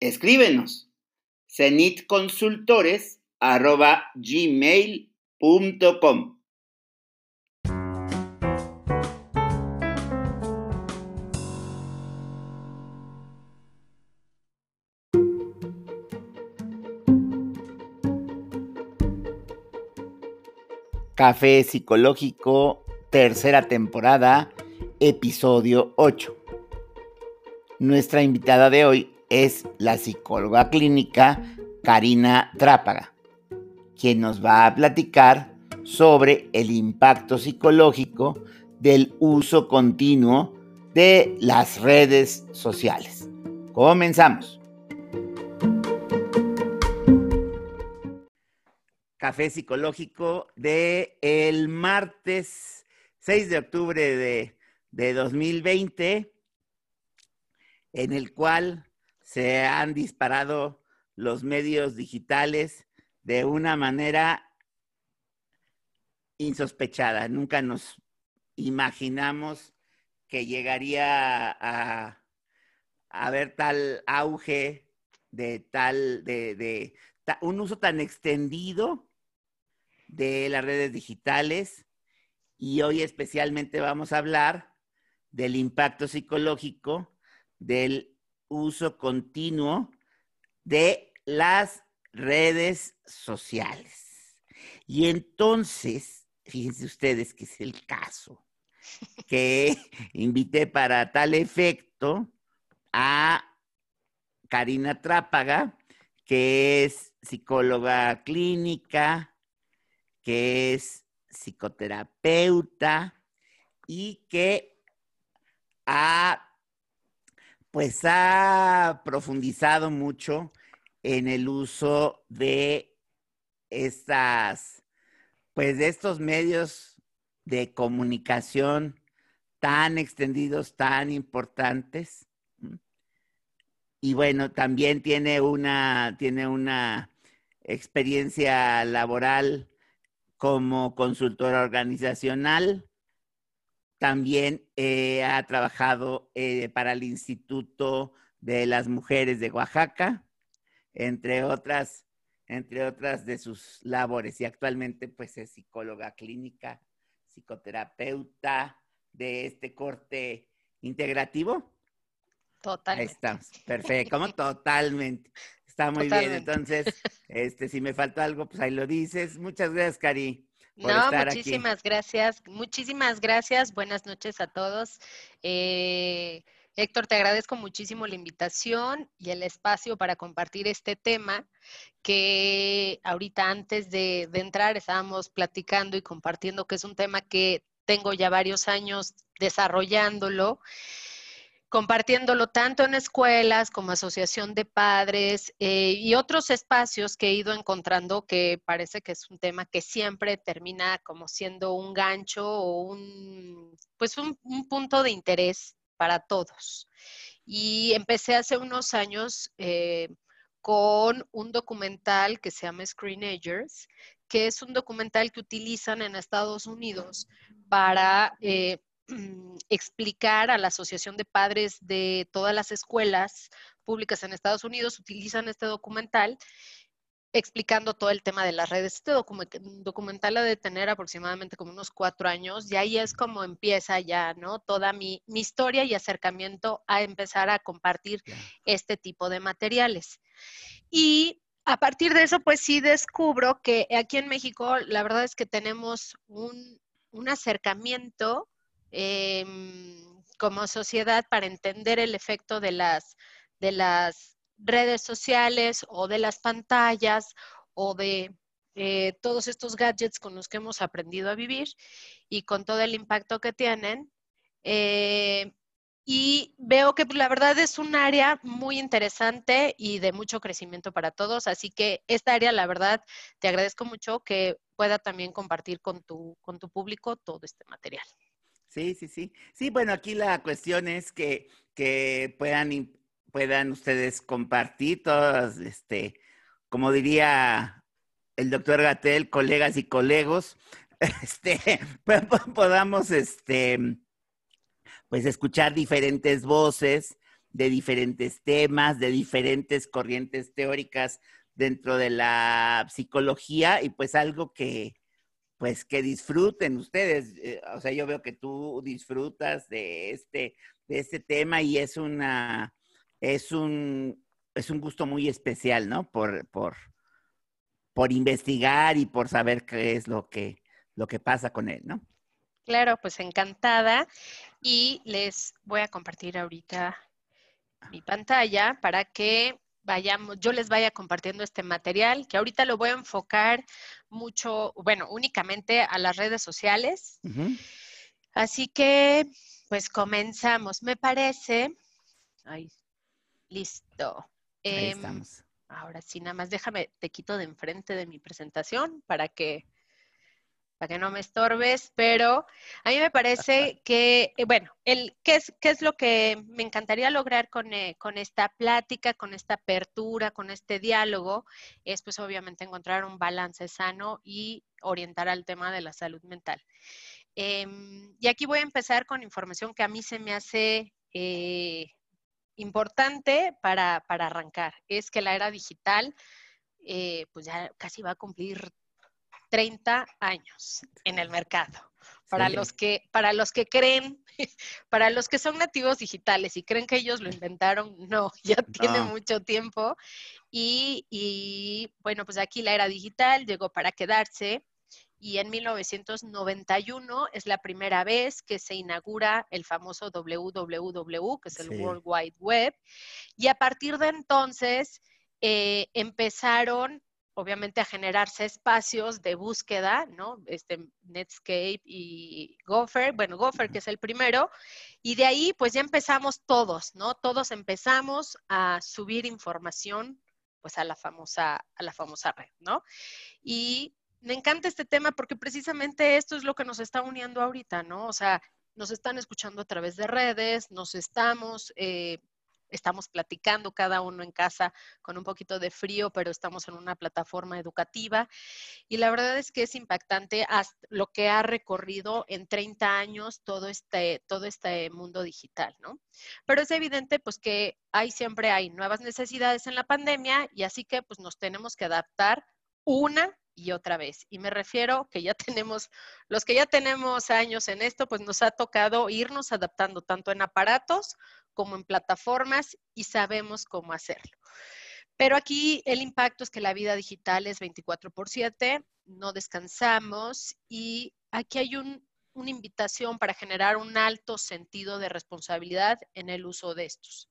Escríbenos cenitconsultores.gmail.com Café Psicológico, tercera temporada, episodio 8. Nuestra invitada de hoy es la psicóloga clínica Karina Trápaga, quien nos va a platicar sobre el impacto psicológico del uso continuo de las redes sociales. Comenzamos. Café Psicológico de el martes 6 de octubre de, de 2020, en el cual se han disparado los medios digitales de una manera insospechada. Nunca nos imaginamos que llegaría a, haber tal auge de tal, de, de un uso tan extendido de las redes digitales y hoy especialmente vamos a hablar del impacto psicológico del uso continuo de las redes sociales. Y entonces, fíjense ustedes que es el caso, que invité para tal efecto a Karina Trápaga, que es psicóloga clínica, que es psicoterapeuta y que ha, pues ha profundizado mucho en el uso de estas, pues de estos medios de comunicación tan extendidos, tan importantes. Y bueno, también tiene una, tiene una experiencia laboral como consultora organizacional. También eh, ha trabajado eh, para el Instituto de las Mujeres de Oaxaca, entre otras, entre otras de sus labores. Y actualmente pues es psicóloga clínica, psicoterapeuta de este corte integrativo. Totalmente. Ahí estamos. Perfecto. ¿Cómo? Totalmente. Está muy bien. Entonces, este, si me faltó algo, pues ahí lo dices. Muchas gracias, Cari. No, muchísimas gracias. Muchísimas gracias. Buenas noches a todos. Eh, Héctor, te agradezco muchísimo la invitación y el espacio para compartir este tema que ahorita antes de, de entrar estábamos platicando y compartiendo que es un tema que tengo ya varios años desarrollándolo compartiéndolo tanto en escuelas como asociación de padres eh, y otros espacios que he ido encontrando que parece que es un tema que siempre termina como siendo un gancho o un, pues un, punto de interés para todos. Y empecé hace unos años eh, con un documental que se llama Screenagers, que es un documental que utilizan en Estados Unidos para eh, explicar a la Asociación de Padres de todas las escuelas públicas en Estados Unidos, utilizan este documental explicando todo el tema de las redes. Este documental ha de tener aproximadamente como unos cuatro años y ahí es como empieza ya, ¿no? Toda mi, historia y acercamiento a empezar a compartir este tipo de materiales. Y a partir de eso, pues sí descubro que aquí en México, la verdad es que tenemos un, un acercamiento Em, como sociedad para entender el efecto de las, de las redes sociales o de las pantallas o de eh, todos estos gadgets con los que hemos aprendido a vivir y con todo el impacto que tienen. Eh, y veo que la verdad es un área muy interesante y de mucho crecimiento para todos, así que esta área, la verdad, te agradezco mucho que pueda también compartir con tu, con tu público todo este material. Sí, sí, sí. Sí, bueno, aquí la cuestión es que, que puedan, puedan ustedes compartir todas, este, como diría el doctor Gatel, colegas y colegos, este, podamos, este, pues escuchar diferentes voces de diferentes temas, de diferentes corrientes teóricas dentro de la psicología y pues algo que, pues que disfruten ustedes. Eh, o sea, yo veo que tú disfrutas de este, de este tema y es una, es un, es un gusto muy especial, ¿no? Por, por, por investigar y por saber qué es lo que, lo que pasa con él, ¿no? Claro, pues encantada. Y les voy a compartir ahorita mi pantalla para que vayamos, yo les vaya compartiendo este material, que ahorita lo voy a enfocar mucho, bueno, únicamente a las redes sociales. Así que, pues comenzamos. Me parece. Ay, listo. Ahí em, estamos. Ahora sí, nada más déjame, te quito de enfrente de mi presentación para que para que no me estorbes, pero a mí me parece que, eh, bueno, el, ¿qué, es, ¿qué es lo que me encantaría lograr con, eh, con, esta plática, con esta apertura, con este diálogo? Es pues obviamente encontrar un balance sano y orientar al tema de la salud mental. Em, y aquí voy a empezar con información que a mí se me hace eh, importante para, para, arrancar. Es que la era digital, pues ya casi va a cumplir 30 años en el mercado. Para, los que, para los que creen, para los que son nativos digitales y creen que ellos lo inventaron, no, ya tiene mucho tiempo. Y, y, bueno, pues aquí la era digital llegó para quedarse y en 1991 es la primera vez que se inaugura el famoso WWW, que es el World Wide Web. Y a partir de entonces eh, empezaron obviamente a generarse espacios de búsqueda, ¿no? Este Netscape y Gopher, bueno, Gopher que es el primero, y de ahí pues ya empezamos todos, ¿no? Todos empezamos a subir información pues a la famosa a la famosa red, ¿no? Y me encanta este tema porque precisamente esto es lo que nos está uniendo ahorita, ¿no? O sea, nos están escuchando a través de redes, nos estamos eh, estamos platicando cada uno en casa con un poquito de frío, pero estamos en una plataforma educativa. Y la verdad es que es impactante lo que ha recorrido en 30 años todo este, todo este mundo digital, ¿no? Pero es evidente pues que hay siempre hay nuevas necesidades en la pandemia y así que pues nos tenemos que adaptar una y otra vez. Y me refiero que ya tenemos, los que ya tenemos años en esto, pues nos ha tocado irnos adaptando tanto en aparatos como en plataformas y sabemos cómo hacerlo. Pero aquí el impacto es que la vida digital es 24 por 7, no descansamos y aquí hay una invitación para generar un alto sentido de responsabilidad en el uso de estos.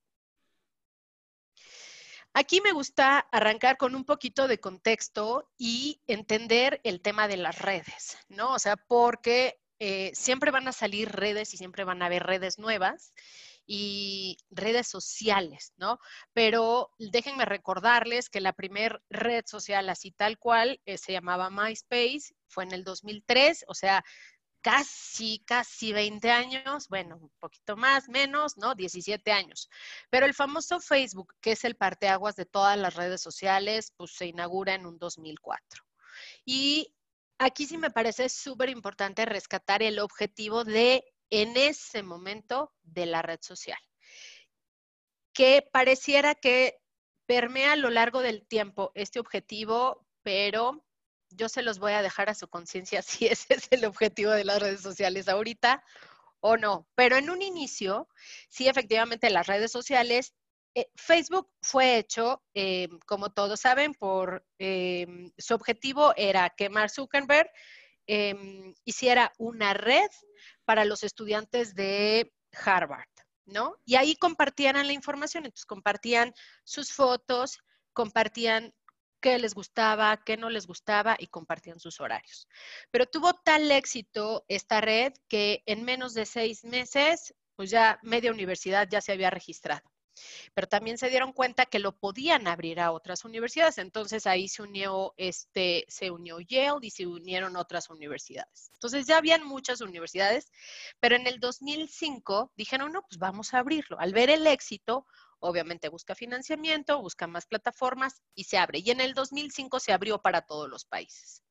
Aquí me gusta arrancar con un poquito de contexto y entender el tema de las redes, ¿no? O sea, porque eh, siempre van a salir redes y siempre van a haber redes nuevas y redes sociales, ¿no? Pero déjenme recordarles que la primera red social así tal cual eh, se llamaba MySpace, fue en el 2003, o sea, casi, casi 20 años, bueno, un poquito más, menos, ¿no? 17 años. Pero el famoso Facebook, que es el parteaguas de todas las redes sociales, pues se inaugura en un 2004. Y aquí sí me parece súper importante rescatar el objetivo de, en ese momento, de la red social, que pareciera que permea a lo largo del tiempo este objetivo, pero yo se los voy a dejar a su conciencia si ese es el objetivo de las redes sociales ahorita o no. Pero en un inicio, sí, efectivamente, las redes sociales, eh, Facebook fue hecho, eh, como todos saben, por eh, su objetivo era que Mark Zuckerberg hiciera una red para los estudiantes de Harvard, ¿no? Y ahí compartían la información, entonces compartían sus fotos, compartían qué les gustaba, qué no les gustaba y compartían sus horarios. Pero tuvo tal éxito esta red que en menos de seis meses pues ya media universidad ya se había registrado. Pero también se dieron cuenta que lo podían abrir a otras universidades. Entonces ahí se unió, este, se unió Yale y se unieron otras universidades. Entonces ya habían muchas universidades, pero en el 2005 dijeron, no, pues vamos a abrirlo. Al ver el éxito, obviamente busca financiamiento, busca más plataformas y se abre. Y en el 2005 se abrió para todos los países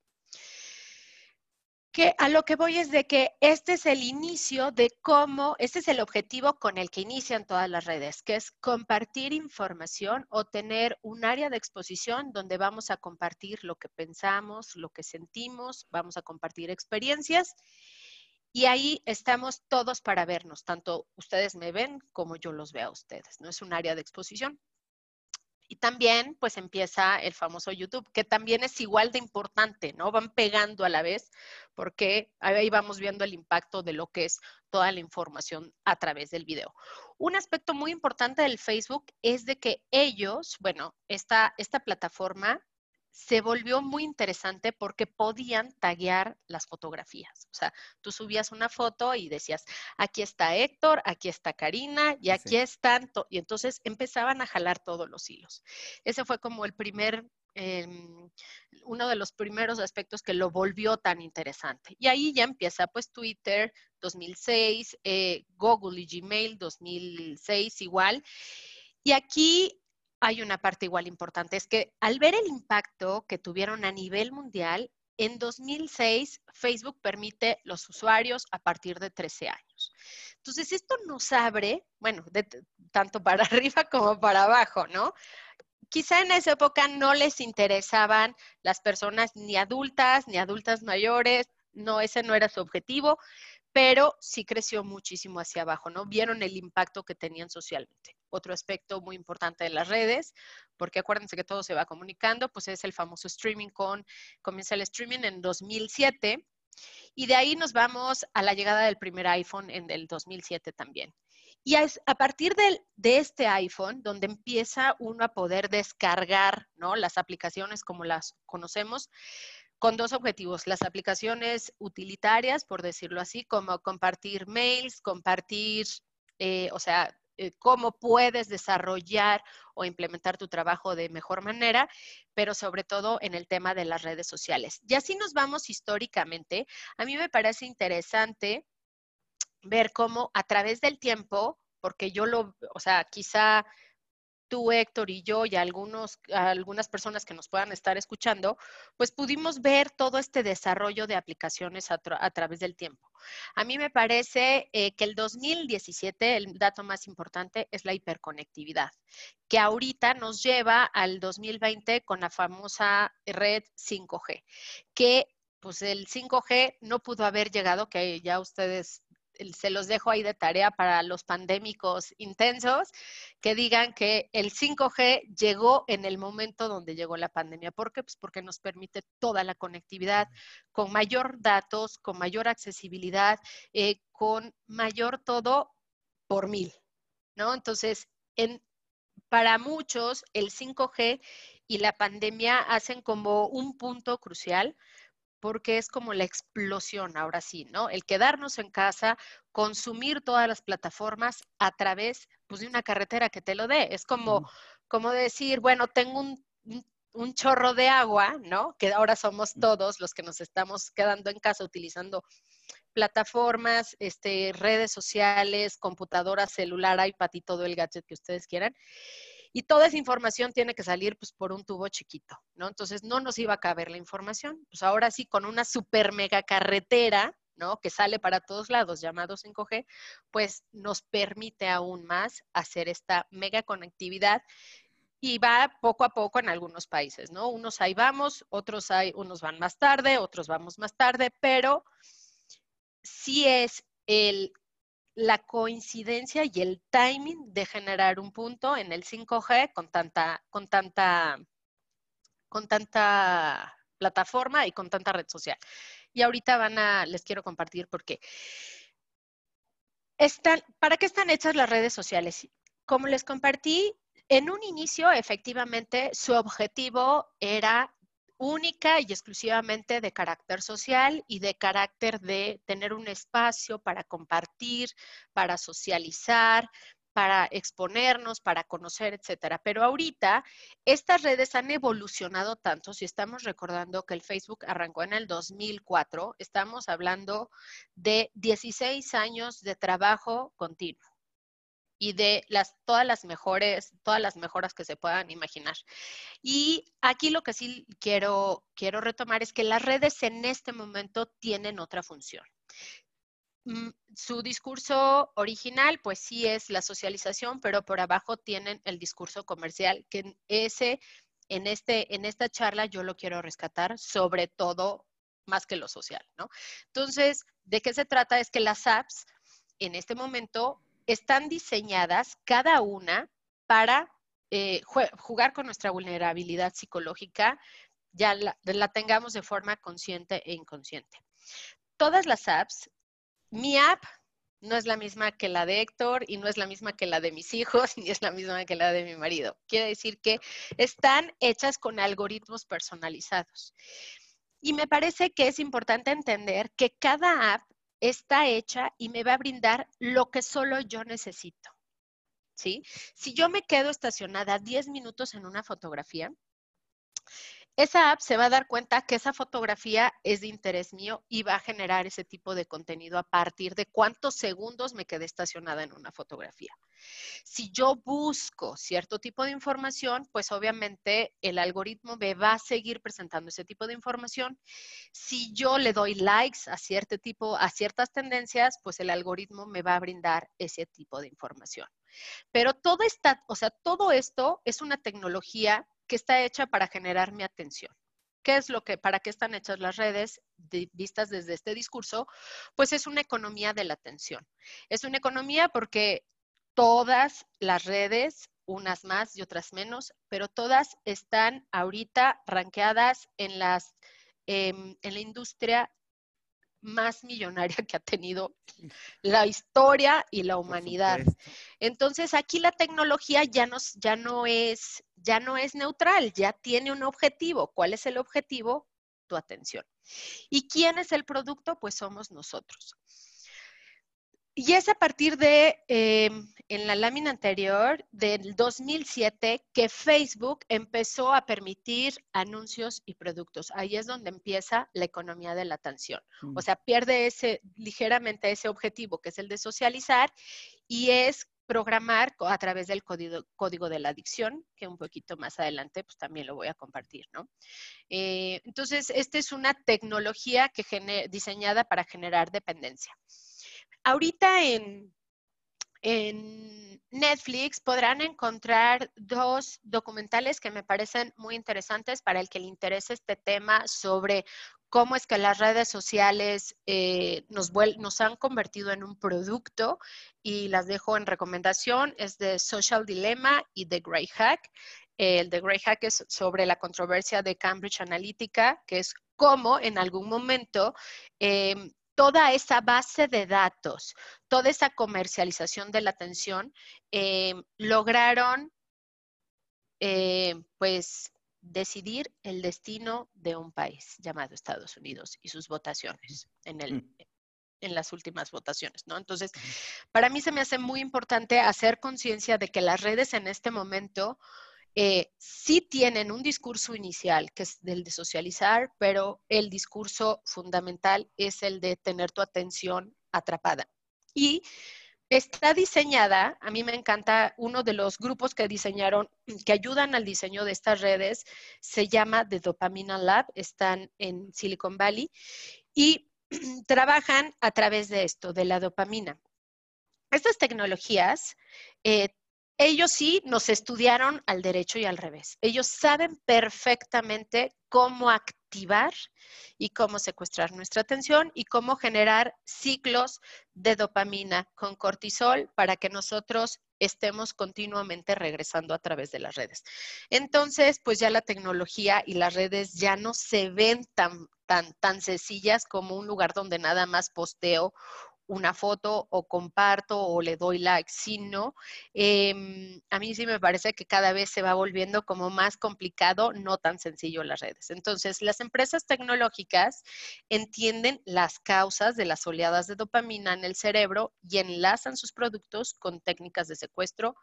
que a lo que voy es de que este es el inicio de cómo, este es el objetivo con el que inician todas las redes, que es compartir información o tener un área de exposición donde vamos a compartir lo que pensamos, lo que sentimos, vamos a compartir experiencias y ahí estamos todos para vernos, tanto ustedes me ven como yo los veo a ustedes, no es un área de exposición. Y también pues empieza el famoso YouTube, que también es igual de importante, ¿no? Van pegando a la vez porque ahí vamos viendo el impacto de lo que es toda la información a través del video. Un aspecto muy importante del Facebook es de que ellos, bueno, esta, esta plataforma se volvió muy interesante porque podían taguear las fotografías. O sea, tú subías una foto y decías, aquí está Héctor, aquí está Karina y aquí están, y entonces empezaban a jalar todos los hilos. Ese fue como el primer, em, uno de los primeros aspectos que lo volvió tan interesante. Y ahí ya empieza pues Twitter 2006, eh, Google y Gmail 2006 igual. Y aquí hay una parte igual importante, es que al ver el impacto que tuvieron a nivel mundial, en 2006 Facebook permite los usuarios a partir de 13 años. Entonces, esto nos abre, bueno, tanto para arriba como para abajo, ¿no? Quizá en esa época no les interesaban las personas ni adultas, ni adultas mayores, no, ese no era su objetivo, pero sí creció muchísimo hacia abajo, ¿no? Vieron el impacto que tenían socialmente. Otro aspecto muy importante de las redes, porque acuérdense que todo se va comunicando, pues es el famoso streaming con, comienza el streaming en 2007 y de ahí nos vamos a la llegada del primer iPhone en el 2007 también. Y a partir de, de, este iPhone, donde empieza uno a poder descargar ¿no? las aplicaciones como las conocemos, con dos objetivos, las aplicaciones utilitarias, por decirlo así, como compartir mails, compartir, eh, o sea, eh, cómo puedes desarrollar o implementar tu trabajo de mejor manera, pero sobre todo en el tema de las redes sociales. Y así nos vamos históricamente. A mí me parece interesante ver cómo a través del tiempo, porque yo lo, o sea, quizá tú, Héctor y yo y algunos, algunas personas que nos puedan estar escuchando, pues pudimos ver todo este desarrollo de aplicaciones a, través del tiempo. A mí me parece eh, que el 2017, el dato más importante es la hiperconectividad, que ahorita nos lleva al 2020 con la famosa red 5G, que pues el 5G no pudo haber llegado, que ya ustedes se los dejo ahí de tarea para los pandémicos intensos, que digan que el 5G llegó en el momento donde llegó la pandemia. ¿Por qué? Pues porque nos permite toda la conectividad con mayor datos, con mayor accesibilidad, eh, con mayor todo por mil, ¿no? Entonces, en, para muchos, el 5G y la pandemia hacen como un punto crucial porque es como la explosión, ahora sí, ¿no? El quedarnos en casa, consumir todas las plataformas a través pues, de una carretera que te lo dé. Es como, como decir, bueno, tengo un, un, chorro de agua, ¿no? Que ahora somos todos los que nos estamos quedando en casa utilizando plataformas, este, redes sociales, computadora, celular, iPad y todo el gadget que ustedes quieran y toda esa información tiene que salir pues por un tubo chiquito, ¿no? Entonces no nos iba a caber la información. Pues ahora sí, con una super mega carretera, ¿no? Que sale para todos lados, llamado 5G, pues nos permite aún más hacer esta mega conectividad y va poco a poco en algunos países, ¿no? Unos ahí vamos, otros hay, unos van más tarde, otros vamos más tarde, pero sí es el la coincidencia y el timing de generar un punto en el 5G con tanta, con tanta, con tanta plataforma y con tanta red social. Y ahorita van a, les quiero compartir porque están, ¿para qué están hechas las redes sociales? Como les compartí, en un inicio, efectivamente, su objetivo era única y exclusivamente de carácter social y de carácter de tener un espacio para compartir, para socializar, para exponernos, para conocer, etcétera. Pero ahorita estas redes han evolucionado tanto, si estamos recordando que el Facebook arrancó en el 2004, estamos hablando de 16 años de trabajo continuo y de las, todas las mejores, todas las mejoras que se puedan imaginar. Y aquí lo que sí quiero, quiero retomar es que las redes en este momento tienen otra función. Mm, su discurso original, pues sí es la socialización, pero por abajo tienen el discurso comercial, que ese, en, este, en esta charla yo lo quiero rescatar, sobre todo más que lo social, ¿no? Entonces, ¿de qué se trata? Es que las apps en este momento están diseñadas cada una para eh, jugar con nuestra vulnerabilidad psicológica, ya la, tengamos de forma consciente e inconsciente. Todas las apps, mi app no es la misma que la de Héctor y no es la misma que la de mis hijos ni es la misma que la de mi marido. Quiere decir que están hechas con algoritmos personalizados. Y me parece que es importante entender que cada app está hecha y me va a brindar lo que solo yo necesito. ¿Sí? Si yo me quedo estacionada 10 minutos en una fotografía, esa app se va a dar cuenta que esa fotografía es de interés mío y va a generar ese tipo de contenido a partir de cuántos segundos me quedé estacionada en una fotografía. Si yo busco cierto tipo de información, pues obviamente el algoritmo me va a seguir presentando ese tipo de información. Si yo le doy likes a cierto tipo, a ciertas tendencias, pues el algoritmo me va a brindar ese tipo de información. Pero todo está, o sea, todo esto es una tecnología que está hecha para generar mi atención. ¿Qué es lo que, para qué están hechas las redes vistas desde este discurso? Pues es una economía de la atención. Es una economía porque todas las redes, unas más y otras menos, pero todas están ahorita ranqueadas en las em, en la industria más millonaria que ha tenido la historia y la humanidad. Entonces, aquí la tecnología ya, nos, ya, no es, ya no es neutral, ya tiene un objetivo. ¿Cuál es el objetivo? Tu atención. ¿Y quién es el producto? Pues somos nosotros. Y es a partir de, em, en la lámina anterior, del 2007, que Facebook empezó a permitir anuncios y productos. Ahí es donde empieza la economía de la atención. O mm. sea, pierde ese, ligeramente ese objetivo, que es el de socializar, y es programar a través del código, código de la adicción, que un poquito más adelante pues también lo voy a compartir, ¿no? Eh, entonces, esta es una tecnología que diseñada para generar dependencia. Ahorita en, Netflix podrán encontrar dos documentales que me parecen muy interesantes para el que le interese este tema sobre cómo es que las redes sociales eh, nos, han convertido en un producto y las dejo en recomendación. Es de Social Dilemma y The Grey Hack. El The Grey Hack es sobre la controversia de Cambridge Analytica, que es cómo en algún momento em, toda esa base de datos, toda esa comercialización de la atención, eh, lograron eh, pues decidir el destino de un país llamado Estados Unidos y sus votaciones en, el, mm. en las últimas votaciones, ¿no? Entonces, para mí se me hace muy importante hacer conciencia de que las redes en este momento eh, sí tienen un discurso inicial, que es el de socializar, pero el discurso fundamental es el de tener tu atención atrapada. Y está diseñada, a mí me encanta, uno de los grupos que diseñaron, que ayudan al diseño de estas redes, se llama The Dopamina Lab, están en Silicon Valley y trabajan a través de esto, de la dopamina. Estas tecnologías eh, ellos sí nos estudiaron al derecho y al revés. Ellos saben perfectamente cómo activar y cómo secuestrar nuestra atención y cómo generar ciclos de dopamina con cortisol para que nosotros estemos continuamente regresando a través de las redes. Entonces, pues ya la tecnología y las redes ya no se ven tan, tan, tan sencillas como un lugar donde nada más posteo una foto o comparto o le doy like, sino em, a mí sí me parece que cada vez se va volviendo como más complicado, no tan sencillo las redes. Entonces, las empresas tecnológicas entienden las causas de las oleadas de dopamina en el cerebro y enlazan sus productos con técnicas de secuestro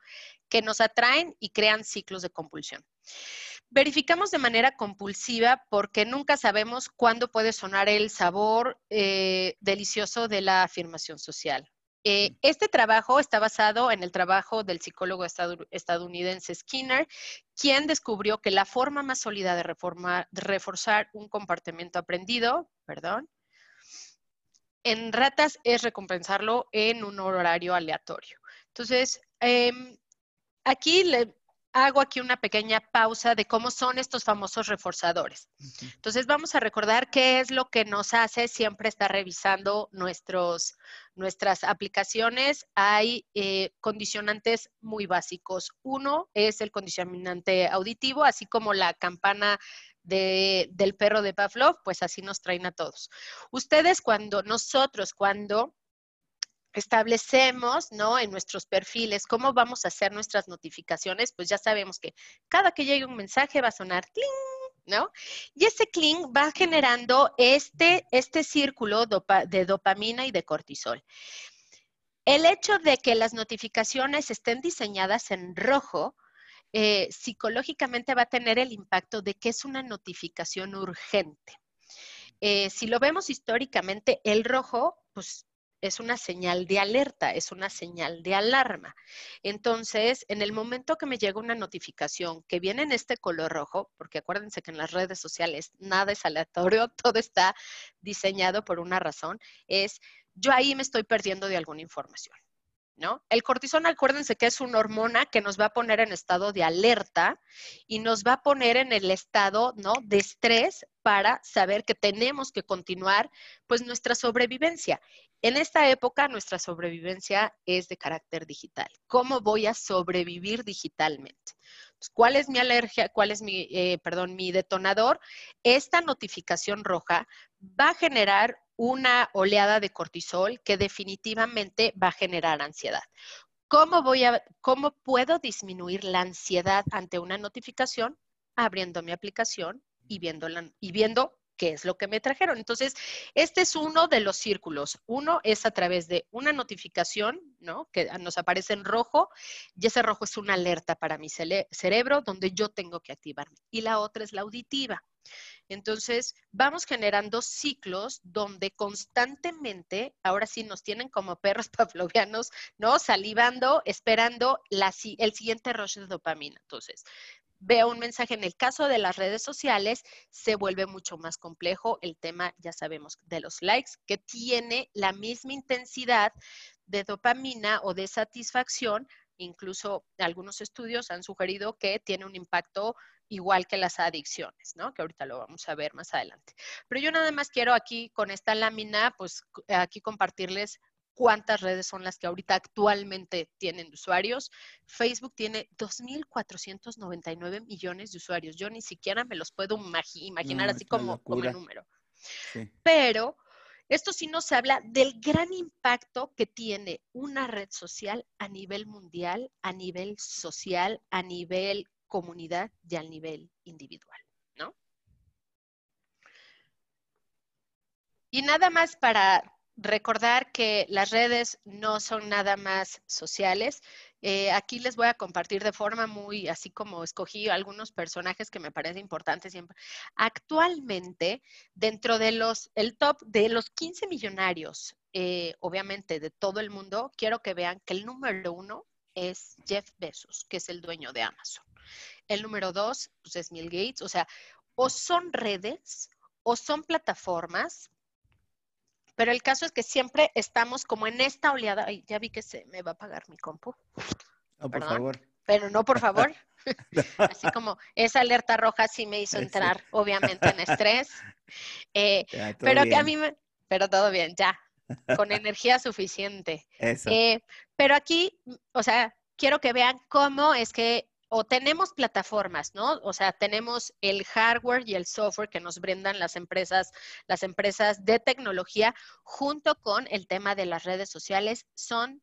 que nos atraen y crean ciclos de compulsión. Verificamos de manera compulsiva porque nunca sabemos cuándo puede sonar el sabor eh, delicioso de la afirmación social. Eh, este trabajo está basado en el trabajo del psicólogo estadounidense Skinner, quien descubrió que la forma más sólida de, reforzar un comportamiento aprendido, perdón, en ratas es recompensarlo en un horario aleatorio. Entonces, em, aquí le, hago aquí una pequeña pausa de cómo son estos famosos reforzadores. Entonces vamos a recordar qué es lo que nos hace siempre estar revisando nuestros, nuestras aplicaciones. Hay eh, condicionantes muy básicos. Uno es el condicionante auditivo, así como la campana del perro de Pavlov, pues así nos traen a todos. Ustedes cuando, nosotros cuando establecemos, ¿no? En nuestros perfiles, cómo vamos a hacer nuestras notificaciones, pues ya sabemos que cada que llegue un mensaje va a sonar cling, ¿no? Y ese cling va generando este, este círculo de dopamina y de cortisol. El hecho de que las notificaciones estén diseñadas en rojo, eh, psicológicamente va a tener el impacto de que es una notificación urgente. Eh, si lo vemos históricamente, el rojo, pues es una señal de alerta, es una señal de alarma. Entonces, en el momento que me llega una notificación que viene en este color rojo, porque acuérdense que en las redes sociales nada es aleatorio, todo está diseñado por una razón, es yo ahí me estoy perdiendo de alguna información. ¿No? El cortisol, acuérdense que es una hormona que nos va a poner en estado de alerta y nos va a poner en el estado, ¿no? De estrés para saber que tenemos que continuar, pues, nuestra sobrevivencia. En esta época nuestra sobrevivencia es de carácter digital. ¿Cómo voy a sobrevivir digitalmente? Pues, ¿Cuál es mi alergia? ¿Cuál es mi, eh, perdón, mi detonador? Esta notificación roja va a generar una oleada de cortisol que definitivamente va a generar ansiedad. ¿Cómo, voy a, ¿Cómo puedo disminuir la ansiedad ante una notificación? Abriendo mi aplicación y, viéndola, y viendo qué es lo que me trajeron. Entonces, este es uno de los círculos. Uno es a través de una notificación, ¿no? Que nos aparece en rojo y ese rojo es una alerta para mi cerebro donde yo tengo que activarme. Y la otra es la auditiva. Entonces, vamos generando ciclos donde constantemente, ahora sí nos tienen como perros pavlovianos, ¿no? Salivando, esperando el siguiente rush de dopamina. Entonces, veo un mensaje. En el caso de las redes sociales, se vuelve mucho más complejo el tema, ya sabemos, de los likes, que tiene la misma intensidad de dopamina o de satisfacción. Incluso algunos estudios han sugerido que tiene un impacto igual que las adicciones, ¿no? Que ahorita lo vamos a ver más adelante. Pero yo nada más quiero aquí con esta lámina, pues aquí compartirles cuántas redes son las que ahorita actualmente tienen usuarios. Facebook tiene 2.499 millones de usuarios. Yo ni siquiera me los puedo imaginar así como, como número. Pero esto sí nos habla del gran impacto que tiene una red social a nivel mundial, a nivel social, a nivel comunidad y a nivel individual, ¿no? Y nada más para recordar que las redes no son nada más sociales. Eh, aquí les voy a compartir de forma muy, así como escogí algunos personajes que me parecen importantes siempre. Actualmente, dentro de los, el top de los 15 millonarios, eh, obviamente de todo el mundo, quiero que vean que el número uno es Jeff Bezos, que es el dueño de Amazon. El número dos pues, es Bill Gates. O sea, o son redes o son plataformas pero el caso es que siempre estamos como en esta oleada. Ay, ya vi que se me va a apagar mi compu. No, por favor. Pero no, por favor. Así como esa alerta roja sí me hizo entrar, obviamente, en estrés. Eh, pero que a mí me, pero todo bien, ya, con energía suficiente. Eso. Eh, pero aquí, o sea, quiero que vean cómo es que o tenemos plataformas, ¿no? O sea, tenemos el hardware y el software que nos brindan las empresas, las empresas de tecnología, junto con el tema de las redes sociales, son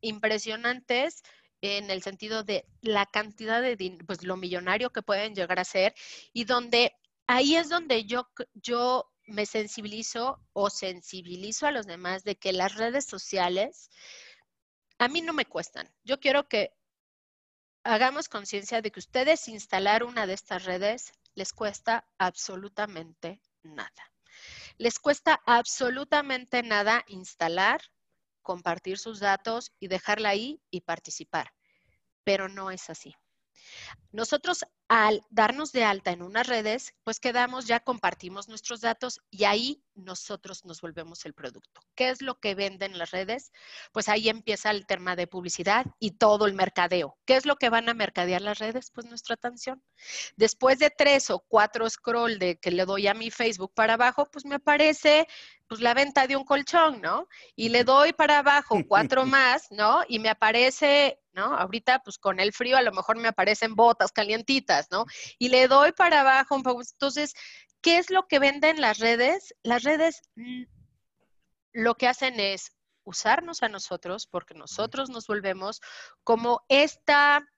impresionantes en el sentido de la cantidad de, pues lo millonario que pueden llegar a ser y donde ahí es donde yo, yo me sensibilizo o sensibilizo a los demás de que las redes sociales a mí no me cuestan. Yo quiero que hagamos conciencia de que ustedes instalar una de estas redes les cuesta absolutamente nada. Les cuesta absolutamente nada instalar, compartir sus datos y dejarla ahí y participar. Pero no es así. Nosotros al darnos de alta en unas redes, pues quedamos, ya compartimos nuestros datos y ahí nosotros nos volvemos el producto. ¿Qué es lo que venden las redes? Pues ahí empieza el tema de publicidad y todo el mercadeo. ¿Qué es lo que van a mercadear las redes? Pues nuestra atención. Después de tres o cuatro scroll de que le doy a mi Facebook para abajo, pues me aparece pues la venta de un colchón, ¿no? Y le doy para abajo cuatro más, ¿no? Y me aparece, ¿no? Ahorita, pues con el frío a lo mejor me aparecen botas calientitas, ¿no? Y le doy para abajo un poco. Entonces, ¿qué es lo que venden las redes? Las redes lo que hacen es usarnos a nosotros, porque nosotros nos volvemos como esta,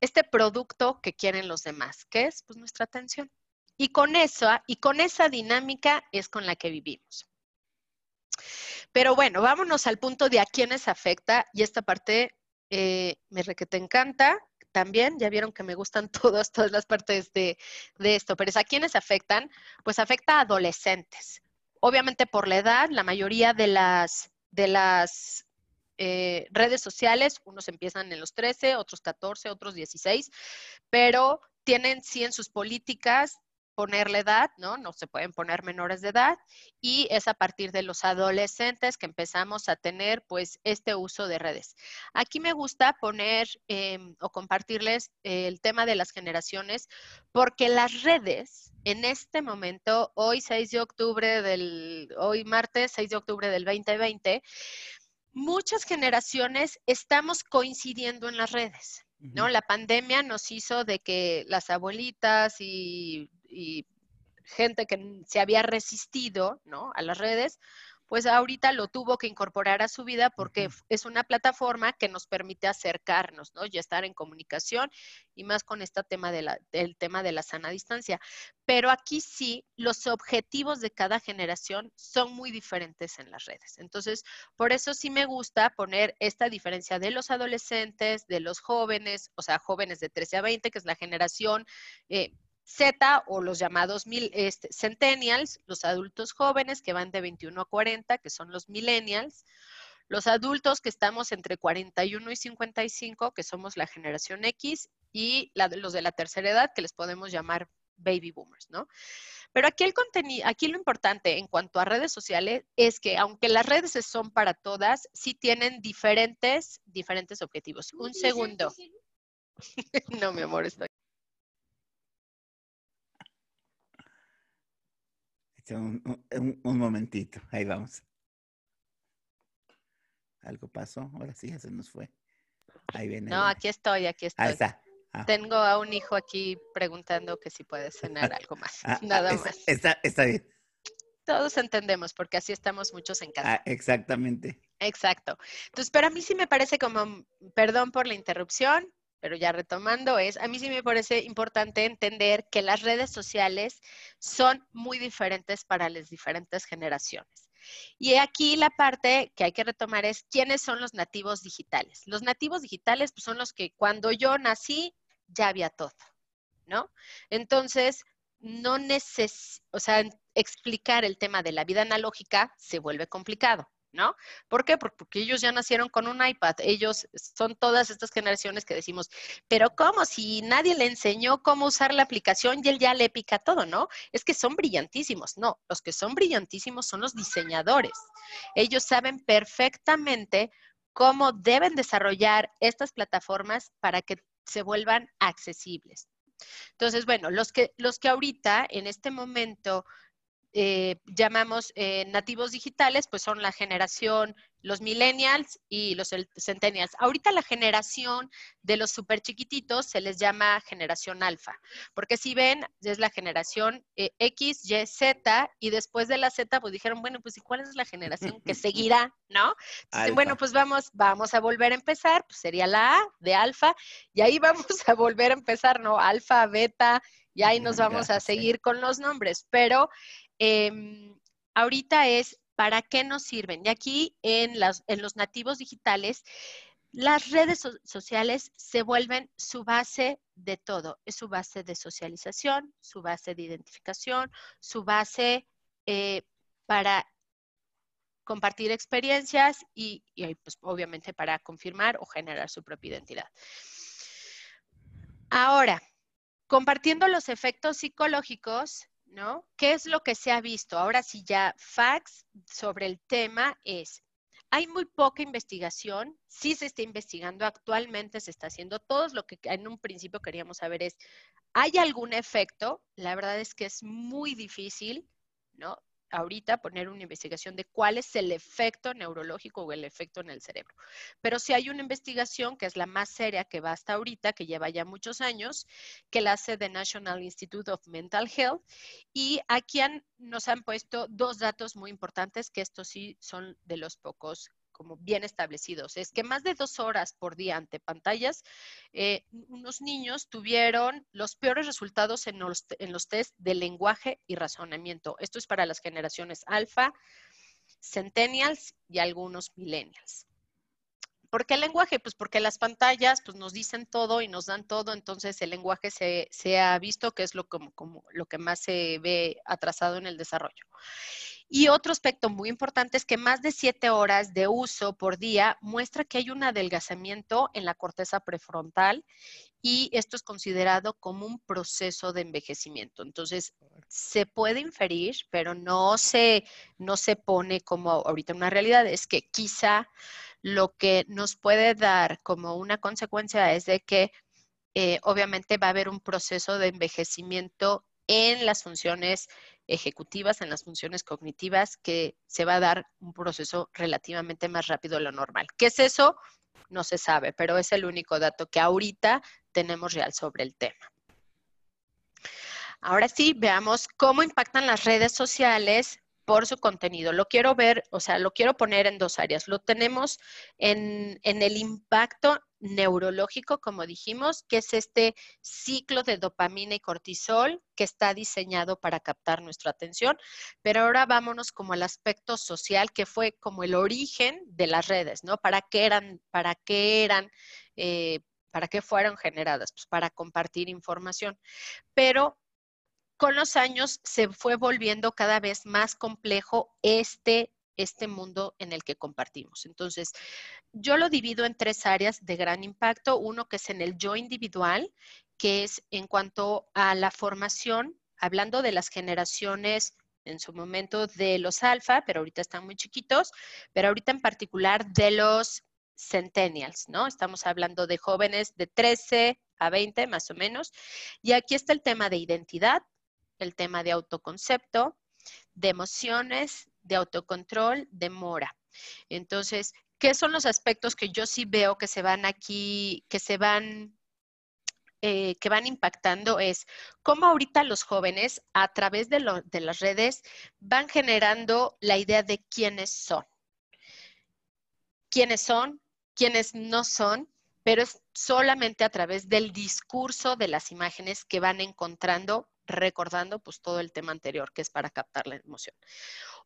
este producto que quieren los demás, que es pues nuestra atención. Y con eso, y con esa dinámica es con la que vivimos. Pero bueno, vámonos al punto de a quiénes afecta y esta parte eh, me re que te encanta también, ya vieron que me gustan todas, todas las partes de, esto, pero es a quiénes afectan, pues afecta a adolescentes. Obviamente por la edad, la mayoría de las, de las eh, redes sociales, unos empiezan en los 13, otros 14, otros 16, pero tienen sí en sus políticas ponerle edad, ¿no? No se pueden poner menores de edad y es a partir de los adolescentes que empezamos a tener pues este uso de redes. Aquí me gusta poner em, o compartirles el tema de las generaciones porque las redes en este momento, hoy 6 de octubre del, hoy martes 6 de octubre del 2020, muchas generaciones estamos coincidiendo en las redes. ¿No? La pandemia nos hizo de que las abuelitas y y gente que se había resistido ¿no? a las redes, pues ahorita lo tuvo que incorporar a su vida porque es una plataforma que nos permite acercarnos, ¿no? Y estar en comunicación y más con este tema de la, el tema de la sana distancia. Pero aquí sí, los objetivos de cada generación son muy diferentes en las redes. Entonces, por eso sí me gusta poner esta diferencia de los adolescentes, de los jóvenes, o sea, jóvenes de 13 a 20, que es la generación eh, Z o los llamados mil, este, centennials, los adultos jóvenes que van de 21 a 40, que son los millennials, los adultos que estamos entre 41 y 55, que somos la generación X, y los de la tercera edad, que les podemos llamar baby boomers, ¿no? Pero aquí el contenido, aquí lo importante en cuanto a redes sociales es que aunque las redes son para todas, sí tienen diferentes, diferentes objetivos. Un segundo. no, mi amor, estoy. Un, momentito, ahí vamos. Algo pasó, ahora sí ya se nos fue. Ahí viene. No, aquí estoy, aquí estoy. Ahí está. Ah. Tengo a un hijo aquí preguntando que si puede cenar algo más. Ah, Nada más. Está, está bien. Todos entendemos, porque así estamos muchos en casa. Ah, exactamente. Exacto. Entonces, pero a mí sí me parece como, perdón por la interrupción, pero ya retomando es, a mí sí me parece importante entender que las redes sociales son muy diferentes para las diferentes generaciones. Y aquí la parte que hay que retomar es quiénes son los nativos digitales. Los nativos digitales pues, son los que cuando yo nací ya había todo, ¿no? Entonces, no neces o sea, explicar el tema de la vida analógica se vuelve complicado. ¿No? ¿Por qué? Porque ellos ya nacieron con un iPad. Ellos son todas estas generaciones que decimos, pero ¿cómo? Si nadie le enseñó cómo usar la aplicación y él ya le pica todo, ¿no? Es que son brillantísimos. No, los que son brillantísimos son los diseñadores. Ellos saben perfectamente cómo deben desarrollar estas plataformas para que se vuelvan accesibles. Entonces, bueno, los que, los que ahorita, en este momento, eh, llamamos eh, nativos digitales, pues son la generación, los millennials y los centennials. Ahorita la generación de los super chiquititos se les llama generación alfa, porque si ven, es la generación eh, X, Y, Z, y después de la Z, pues dijeron, bueno, pues ¿y cuál es la generación que seguirá, no? Entonces, bueno, pues vamos, vamos a volver a empezar, pues sería la A de alfa, y ahí vamos a volver a empezar, ¿no? Alfa, beta, y ahí nos vamos a seguir con los nombres, pero Em, ahorita es para qué nos sirven. Y aquí en, los nativos digitales, las redes sociales se vuelven su base de todo. Es su base de socialización, su base de identificación, su base eh, para compartir experiencias y, pues, obviamente para confirmar o generar su propia identidad. Ahora, compartiendo los efectos psicológicos, ¿no? ¿Qué es lo que se ha visto? Ahora sí ya facts sobre el tema es, hay muy poca investigación, sí se está investigando actualmente, se está haciendo todo lo que en un principio queríamos saber es, ¿hay algún efecto? La verdad es que es muy difícil, ¿no? Ahorita poner una investigación de cuál es el efecto neurológico o el efecto en el cerebro. Pero si hay una investigación que es la más seria que va hasta ahorita, que lleva ya muchos años, que la hace The National Institute of Mental Health. Y aquí nos han puesto dos datos muy importantes, que estos sí son de los pocos como bien establecidos, es que más de dos horas por día ante pantallas, eh, unos niños tuvieron los peores resultados en los, en los test de lenguaje y razonamiento. Esto es para las generaciones alfa, centennials y algunos millennials. ¿Por qué el lenguaje? Pues porque las pantallas pues, nos dicen todo y nos dan todo, entonces el lenguaje se, se ha visto que es lo, como, como, lo que más se ve atrasado en el desarrollo. Y otro aspecto muy importante es que más de siete horas de uso por día muestra que hay un adelgazamiento en la corteza prefrontal y esto es considerado como un proceso de envejecimiento. Entonces, se puede inferir, pero no se, no se pone como ahorita una realidad, es que quizá lo que nos puede dar como una consecuencia es de que eh, obviamente va a haber un proceso de envejecimiento en las funciones ejecutivas, en las funciones cognitivas, que se va a dar un proceso relativamente más rápido de lo normal. ¿Qué es eso? No se sabe, pero es el único dato que ahorita tenemos real sobre el tema. Ahora sí, veamos cómo impactan las redes sociales por su contenido. Lo quiero ver, o sea, lo quiero poner en dos áreas. Lo tenemos en, en, el impacto neurológico, como dijimos, que es este ciclo de dopamina y cortisol que está diseñado para captar nuestra atención. Pero ahora vámonos como al aspecto social, que fue como el origen de las redes, ¿no? ¿Para qué eran, para qué eran, eh, para qué fueron generadas? Pues para compartir información. Pero con los años se fue volviendo cada vez más complejo este, este mundo en el que compartimos. Entonces, yo lo divido en tres áreas de gran impacto. Uno que es en el yo individual, que es en cuanto a la formación, hablando de las generaciones en su momento de los alfa, pero ahorita están muy chiquitos, pero ahorita en particular de los centennials, ¿no? Estamos hablando de jóvenes de 13 a 20 más o menos. Y aquí está el tema de identidad, el tema de autoconcepto, de emociones, de autocontrol, de mora. Entonces, ¿qué son los aspectos que yo sí veo que se van aquí, que se van, eh, que van impactando? Es cómo ahorita los jóvenes a través de, de las redes van generando la idea de quiénes son. ¿Quiénes son? ¿Quiénes no son? Pero es solamente a través del discurso de las imágenes que van encontrando recordando pues todo el tema anterior que es para captar la emoción.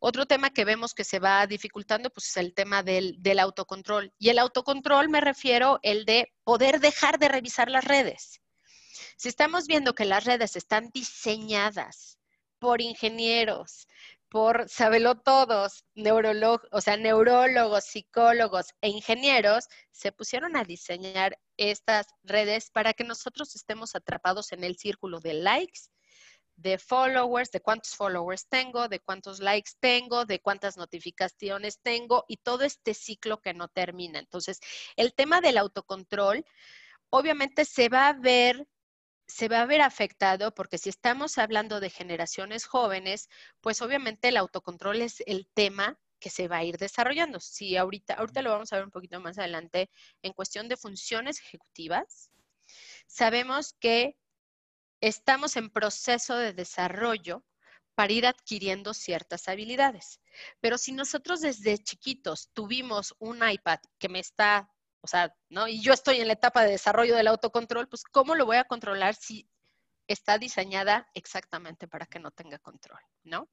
Otro tema que vemos que se va dificultando pues es el tema del, del autocontrol. Y el autocontrol me refiero el de poder dejar de revisar las redes. Si estamos viendo que las redes están diseñadas por ingenieros, por sabelo todos, o sea, neurólogos, psicólogos e ingenieros, se pusieron a diseñar estas redes para que nosotros estemos atrapados en el círculo de likes de followers, de cuántos followers tengo, de cuántos likes tengo, de cuántas notificaciones tengo y todo este ciclo que no termina. Entonces, el tema del autocontrol, obviamente se va a ver se va a ver afectado porque si estamos hablando de generaciones jóvenes, pues obviamente el autocontrol es el tema que se va a ir desarrollando. Si ahorita, ahorita lo vamos a ver un poquito más adelante en cuestión de funciones ejecutivas, sabemos que estamos en proceso de desarrollo para ir adquiriendo ciertas habilidades. Pero si nosotros desde chiquitos tuvimos un iPad que me está, o sea, ¿no? Y yo estoy en la etapa de desarrollo del autocontrol, pues ¿cómo lo voy a controlar si está diseñada exactamente para que no tenga control, ¿no?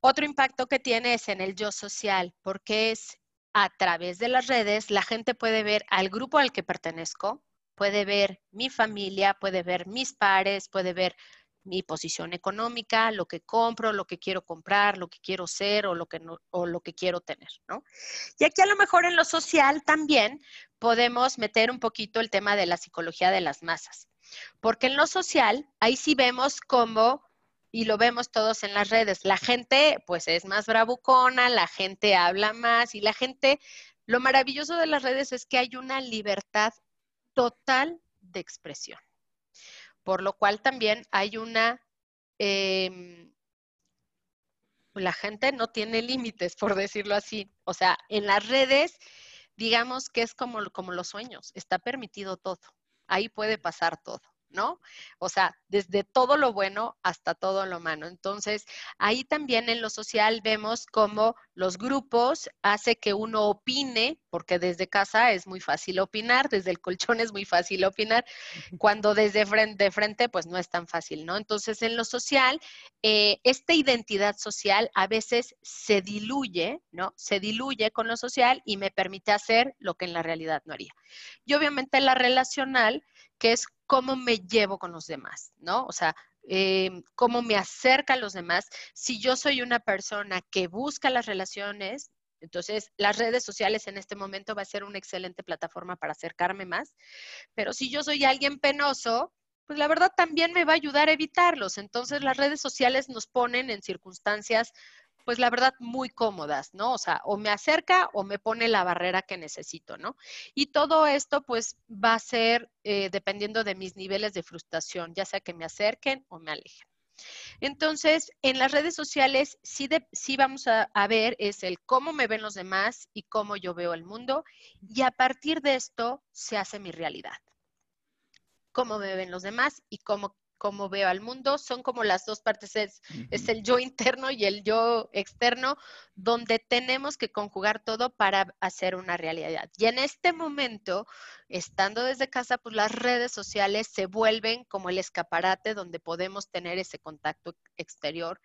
Otro impacto que tiene es en el yo social, porque es a través de las redes, la gente puede ver al grupo al que pertenezco, puede ver mi familia, puede ver mis pares, puede ver mi posición económica, lo que compro, lo que quiero comprar, lo que quiero ser o lo que, no, o lo que quiero tener, ¿no? Y aquí a lo mejor en lo social también podemos meter un poquito el tema de la psicología de las masas, porque en lo social ahí sí vemos cómo, y lo vemos todos en las redes, la gente pues es más bravucona, la gente habla más y la gente, lo maravilloso de las redes es que hay una libertad total de expresión por lo cual también hay una... Em, la gente no tiene límites, por decirlo así. O sea, en las redes, digamos que es como, como los sueños, está permitido todo. Ahí puede pasar todo. ¿No? O sea, desde todo lo bueno hasta todo lo malo. Entonces, ahí también en lo social vemos cómo los grupos hace que uno opine, porque desde casa es muy fácil opinar, desde el colchón es muy fácil opinar, cuando desde frente, de frente, pues no es tan fácil, ¿no? Entonces, en lo social, eh, esta identidad social a veces se diluye, ¿no? Se diluye con lo social y me permite hacer lo que en la realidad no haría. Y obviamente la relacional, que es cómo me llevo con los demás, ¿no? O sea, em, cómo me acerca a los demás. Si yo soy una persona que busca las relaciones, entonces las redes sociales en este momento va a ser una excelente plataforma para acercarme más. Pero si yo soy alguien penoso, pues la verdad también me va a ayudar a evitarlos. Entonces las redes sociales nos ponen en circunstancias pues la verdad, muy cómodas, ¿no? O sea, o me acerca o me pone la barrera que necesito, ¿no? Y todo esto, pues, va a ser eh, dependiendo de mis niveles de frustración, ya sea que me acerquen o me alejen. Entonces, en las redes sociales sí, sí vamos a, a, ver es el cómo me ven los demás y cómo yo veo el mundo y a partir de esto se hace mi realidad. Cómo me ven los demás y cómo cómo veo al mundo, son como las dos partes, es, es, el yo interno y el yo externo, donde tenemos que conjugar todo para hacer una realidad. Y en este momento, estando desde casa, pues las redes sociales se vuelven como el escaparate donde podemos tener ese contacto exterior,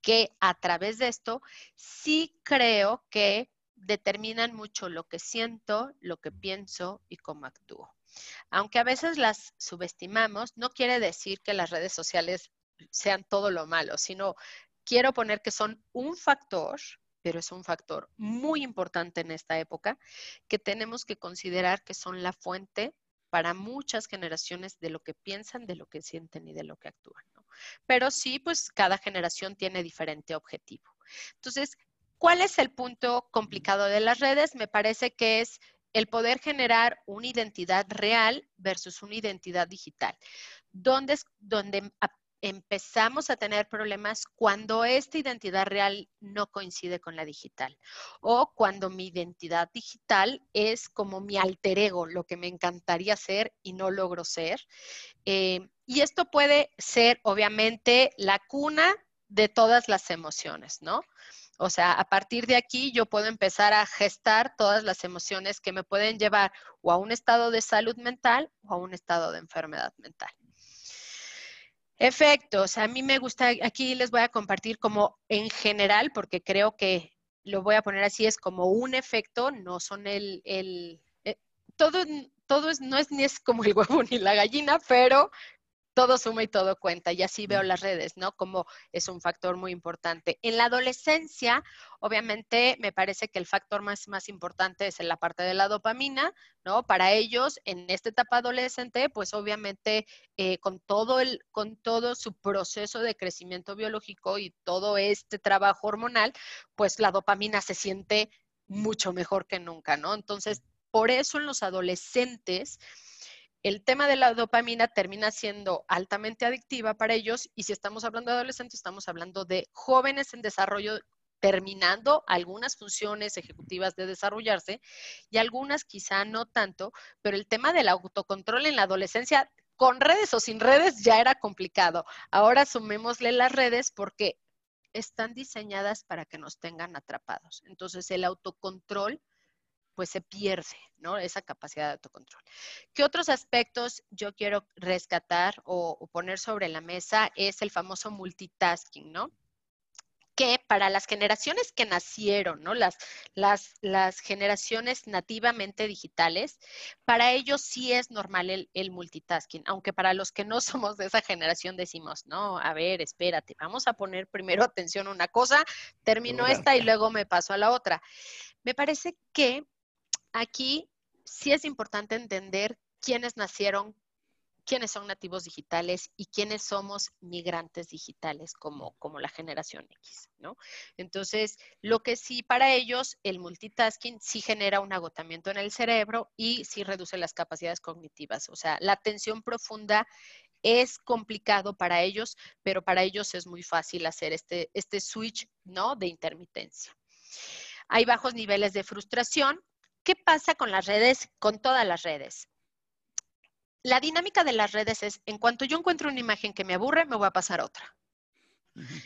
que a través de esto sí creo que determinan mucho lo que siento, lo que pienso y cómo actúo. Aunque a veces las subestimamos, no quiere decir que las redes sociales sean todo lo malo, sino quiero poner que son un factor, pero es un factor muy importante en esta época, que tenemos que considerar que son la fuente para muchas generaciones de lo que piensan, de lo que sienten y de lo que actúan. Pero sí, pues cada generación tiene diferente objetivo. Entonces, ¿cuál es el punto complicado de las redes? Me parece que es el poder generar una identidad real versus una identidad digital. Donde, donde empezamos a tener problemas cuando esta identidad real no coincide con la digital o cuando mi identidad digital es como mi alter ego, lo que me encantaría ser y no logro ser. Eh, y esto puede ser, obviamente, la cuna de todas las emociones, ¿no? O sea, a partir de aquí yo puedo empezar a gestar todas las emociones que me pueden llevar o a un estado de salud mental o a un estado de enfermedad mental. Efectos. A mí me gusta, aquí les voy a compartir como en general, porque creo que lo voy a poner así, es como un efecto, no son el, el eh, todo, todo es, no es ni es como el huevo ni la gallina, pero todo suma y todo cuenta. Y así veo las redes, ¿no? Como es un factor muy importante. En la adolescencia, obviamente, me parece que el factor más, más importante es en la parte de la dopamina, ¿no? Para ellos, en esta etapa adolescente, pues obviamente eh, con, todo el, con todo su proceso de crecimiento biológico y todo este trabajo hormonal, pues la dopamina se siente mucho mejor que nunca, ¿no? Entonces, por eso en los adolescentes, el tema de la dopamina termina siendo altamente adictiva para ellos y si estamos hablando de adolescentes, estamos hablando de jóvenes en desarrollo terminando algunas funciones ejecutivas de desarrollarse y algunas quizá no tanto, pero el tema del autocontrol en la adolescencia con redes o sin redes ya era complicado. Ahora sumémosle las redes porque están diseñadas para que nos tengan atrapados. Entonces el autocontrol pues se pierde, ¿no? Esa capacidad de autocontrol. ¿Qué otros aspectos yo quiero rescatar o, poner sobre la mesa? Es el famoso multitasking, ¿no? que para las generaciones que nacieron, ¿no? Las, las, las generaciones nativamente digitales, para ellos sí es normal el, el, multitasking, aunque para los que no somos de esa generación decimos, no, a ver, espérate, vamos a poner primero atención a una cosa, termino esta y luego me paso a la otra. Me parece que aquí sí es importante entender quiénes nacieron, quiénes son nativos digitales y quiénes somos migrantes digitales como, como la generación X, ¿no? Entonces, lo que sí para ellos, el multitasking sí genera un agotamiento en el cerebro y sí reduce las capacidades cognitivas. O sea, la atención profunda es complicado para ellos, pero para ellos es muy fácil hacer este, este switch, ¿no? De intermitencia. Hay bajos niveles de frustración, ¿Qué pasa con las redes, con todas las redes? La dinámica de las redes es, en cuanto yo encuentro una imagen que me aburre, me voy a pasar otra.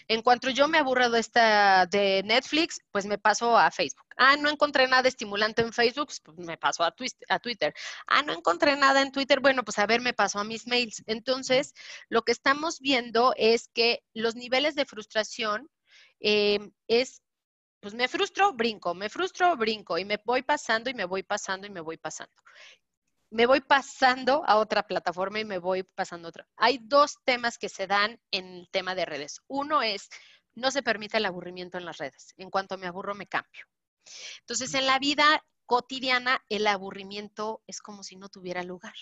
En cuanto yo me aburro de esta de Netflix, pues me paso a Facebook. Ah, no encontré nada estimulante en Facebook, pues me paso a, a, Twitter. Ah, no encontré nada en Twitter, bueno, pues a ver, me paso a mis mails. Entonces, lo que estamos viendo es que los niveles de frustración eh, es pues me frustro, brinco, me frustro, brinco y me voy pasando y me voy pasando y me voy pasando. Me voy pasando a otra plataforma y me voy pasando a otra. Hay dos temas que se dan en el tema de redes. Uno es, no se permite el aburrimiento en las redes. En cuanto me aburro, me cambio. Entonces, en la vida cotidiana, el aburrimiento es como si no tuviera lugar.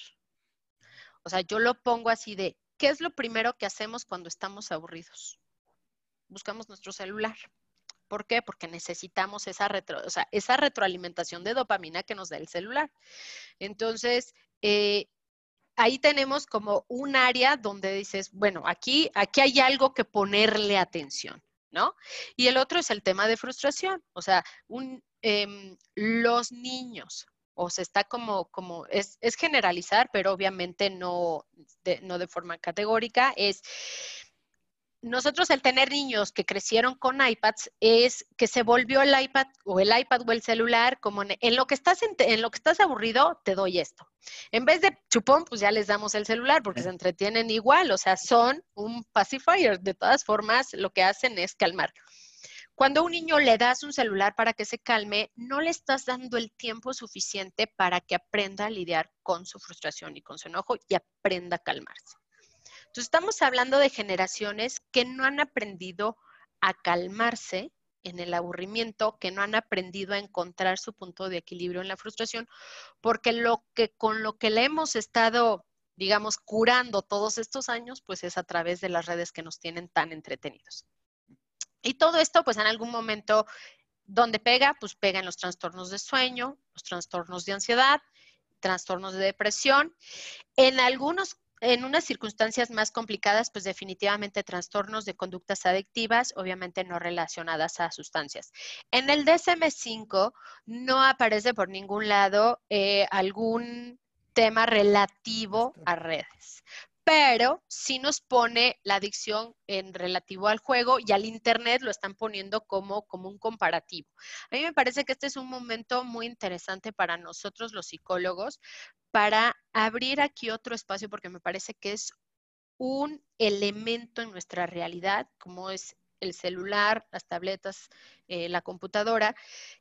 O sea, yo lo pongo así de, ¿qué es lo primero que hacemos cuando estamos aburridos? Buscamos nuestro celular. ¿Por qué? Porque necesitamos esa, retro, esa retroalimentación de dopamina que nos da el celular. Entonces, eh, ahí tenemos como un área donde dices, bueno, aquí, aquí hay algo que ponerle atención, ¿no? Y el otro es el tema de frustración, o sea, em, los niños, o se está como, como es, es generalizar, pero obviamente no no de forma categórica, es nosotros el tener niños que crecieron con iPads es que se volvió el iPad o el iPad o el celular como en, lo que estás en, lo que estás aburrido te doy esto. En vez de chupón, pues ya les damos el celular porque se entretienen igual, o sea, son un pacifier. De todas formas, lo que hacen es calmar. Cuando a un niño le das un celular para que se calme, no le estás dando el tiempo suficiente para que aprenda a lidiar con su frustración y con su enojo y aprenda a calmarse. Entonces, estamos hablando de generaciones que no han aprendido a calmarse en el aburrimiento, que no han aprendido a encontrar su punto de equilibrio en la frustración, porque lo que con lo que le hemos estado, digamos, curando todos estos años, pues es a través de las redes que nos tienen tan entretenidos. Y todo esto, pues en algún momento, donde pega, pues pega en los trastornos de sueño, los trastornos de ansiedad, trastornos de depresión. En algunos en unas circunstancias más complicadas, pues definitivamente trastornos de conductas adictivas, obviamente no relacionadas a sustancias. En el DSM5 no aparece por ningún lado eh, algún tema relativo a redes, pero sí nos pone la adicción en relativo al juego y al Internet lo están poniendo como, como un comparativo. A mí me parece que este es un momento muy interesante para nosotros los psicólogos para abrir aquí otro espacio porque me parece que es un elemento en nuestra realidad, como es el celular, las tabletas, eh, la computadora,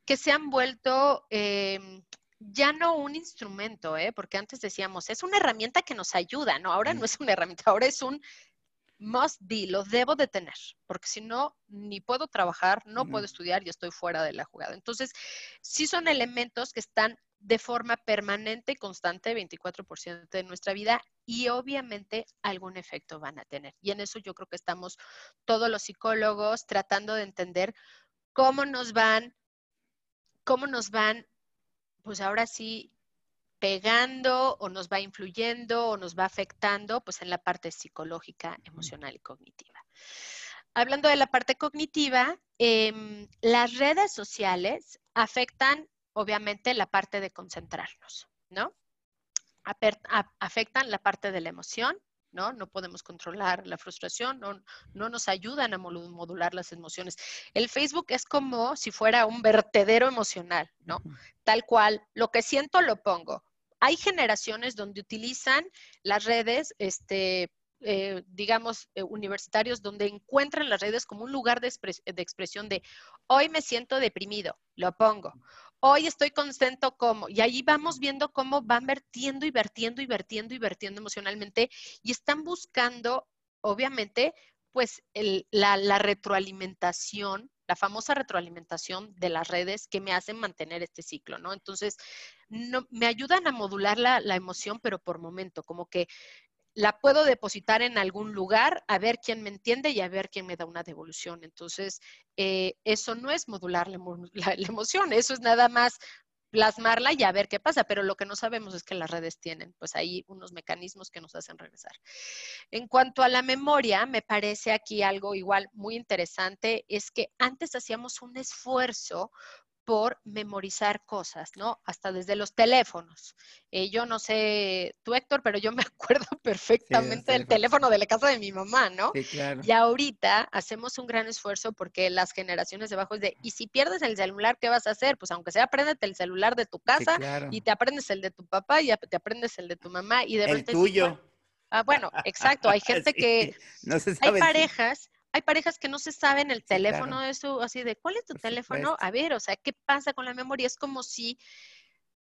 que se han vuelto em, ya no un instrumento, ¿eh? porque antes decíamos, es una herramienta que nos ayuda, ¿no? Ahora no es una herramienta, ahora es un must be, lo debo de tener, porque si no, ni puedo trabajar, no puedo estudiar y estoy fuera de la jugada. Entonces, sí son elementos que están de forma permanente y constante 24% de nuestra vida y obviamente algún efecto van a tener. Y en eso yo creo que estamos todos los psicólogos tratando de entender cómo nos van, cómo nos van, pues ahora sí, pegando o nos va influyendo o nos va afectando pues en la parte psicológica, emocional y cognitiva. Hablando de la parte cognitiva, em, las redes sociales afectan obviamente la parte de concentrarnos, ¿no? Afectan la parte de la emoción, ¿no? No podemos controlar la frustración, no, no nos ayudan a modular las emociones. El Facebook es como si fuera un vertedero emocional, ¿no? Tal cual, lo que siento lo pongo. Hay generaciones donde utilizan las redes, este, eh, digamos, eh, universitarios, donde encuentran las redes como un lugar de, de expresión de, hoy me siento deprimido, lo pongo hoy estoy contento como, y ahí vamos viendo cómo van vertiendo y vertiendo y vertiendo y vertiendo emocionalmente y están buscando, obviamente, pues la, retroalimentación, la famosa retroalimentación de las redes que me hacen mantener este ciclo, ¿no? Entonces, no, me ayudan a modular la, la emoción, pero por momento, como que la puedo depositar en algún lugar, a ver quién me entiende y a ver quién me da una devolución. Entonces, eh, eso no es modular la, emoción, eso es nada más plasmarla y a ver qué pasa, pero lo que no sabemos es que las redes tienen, pues ahí unos mecanismos que nos hacen regresar. En cuanto a la memoria, me parece aquí algo igual muy interesante, es que antes hacíamos un esfuerzo por memorizar cosas, ¿no? Hasta desde los teléfonos. Eh, yo no sé tú, Héctor, pero yo me acuerdo perfectamente del teléfono de la casa de mi mamá, ¿no? Sí, claro. Y ahorita hacemos un gran esfuerzo porque las generaciones de abajo es de, y si pierdes el celular, ¿qué vas a hacer? Pues aunque sea, apréndete el celular de tu casa y te aprendes el de tu papá y te aprendes el de tu mamá y de El tuyo. Ah, bueno, exacto. Hay gente que... No se sabe hay parejas hay parejas que no se saben el teléfono de su, así de, ¿cuál es tu teléfono? A ver, o sea, ¿qué pasa con la memoria? Es como si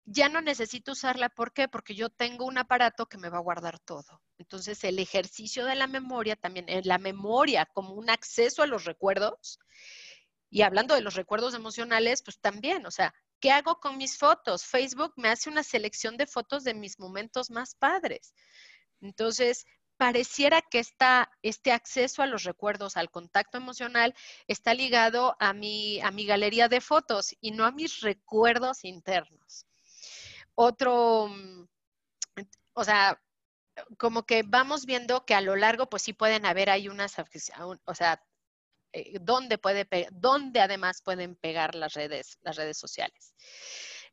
ya no necesito usarla. ¿Por qué? Porque yo tengo un aparato que me va a guardar todo. Entonces, el ejercicio de la memoria también, eh, la memoria como un acceso a los recuerdos. Y hablando de los recuerdos emocionales, pues también, o sea, ¿qué hago con mis fotos? Facebook me hace una selección de fotos de mis momentos más padres. Entonces, pareciera que este acceso a los recuerdos, al contacto emocional, está ligado a mi, a mi galería de fotos y no a mis recuerdos internos. Otro, mm, o sea, como que vamos viendo que a lo largo, pues sí pueden haber ahí unas, o sea, eh, dónde puede, dónde además pueden pegar las redes, las redes sociales.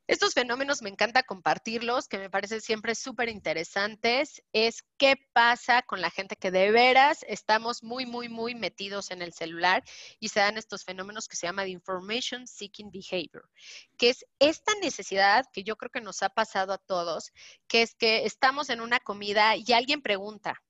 Estos fenómenos me encanta compartirlos, que me parecen siempre súper interesantes. Es qué pasa con la gente que de veras estamos muy, muy, muy metidos en el celular y se dan estos fenómenos que se llaman Information Seeking Behavior, que es esta necesidad que yo creo que nos ha pasado a todos, que es que estamos en una comida y alguien pregunta,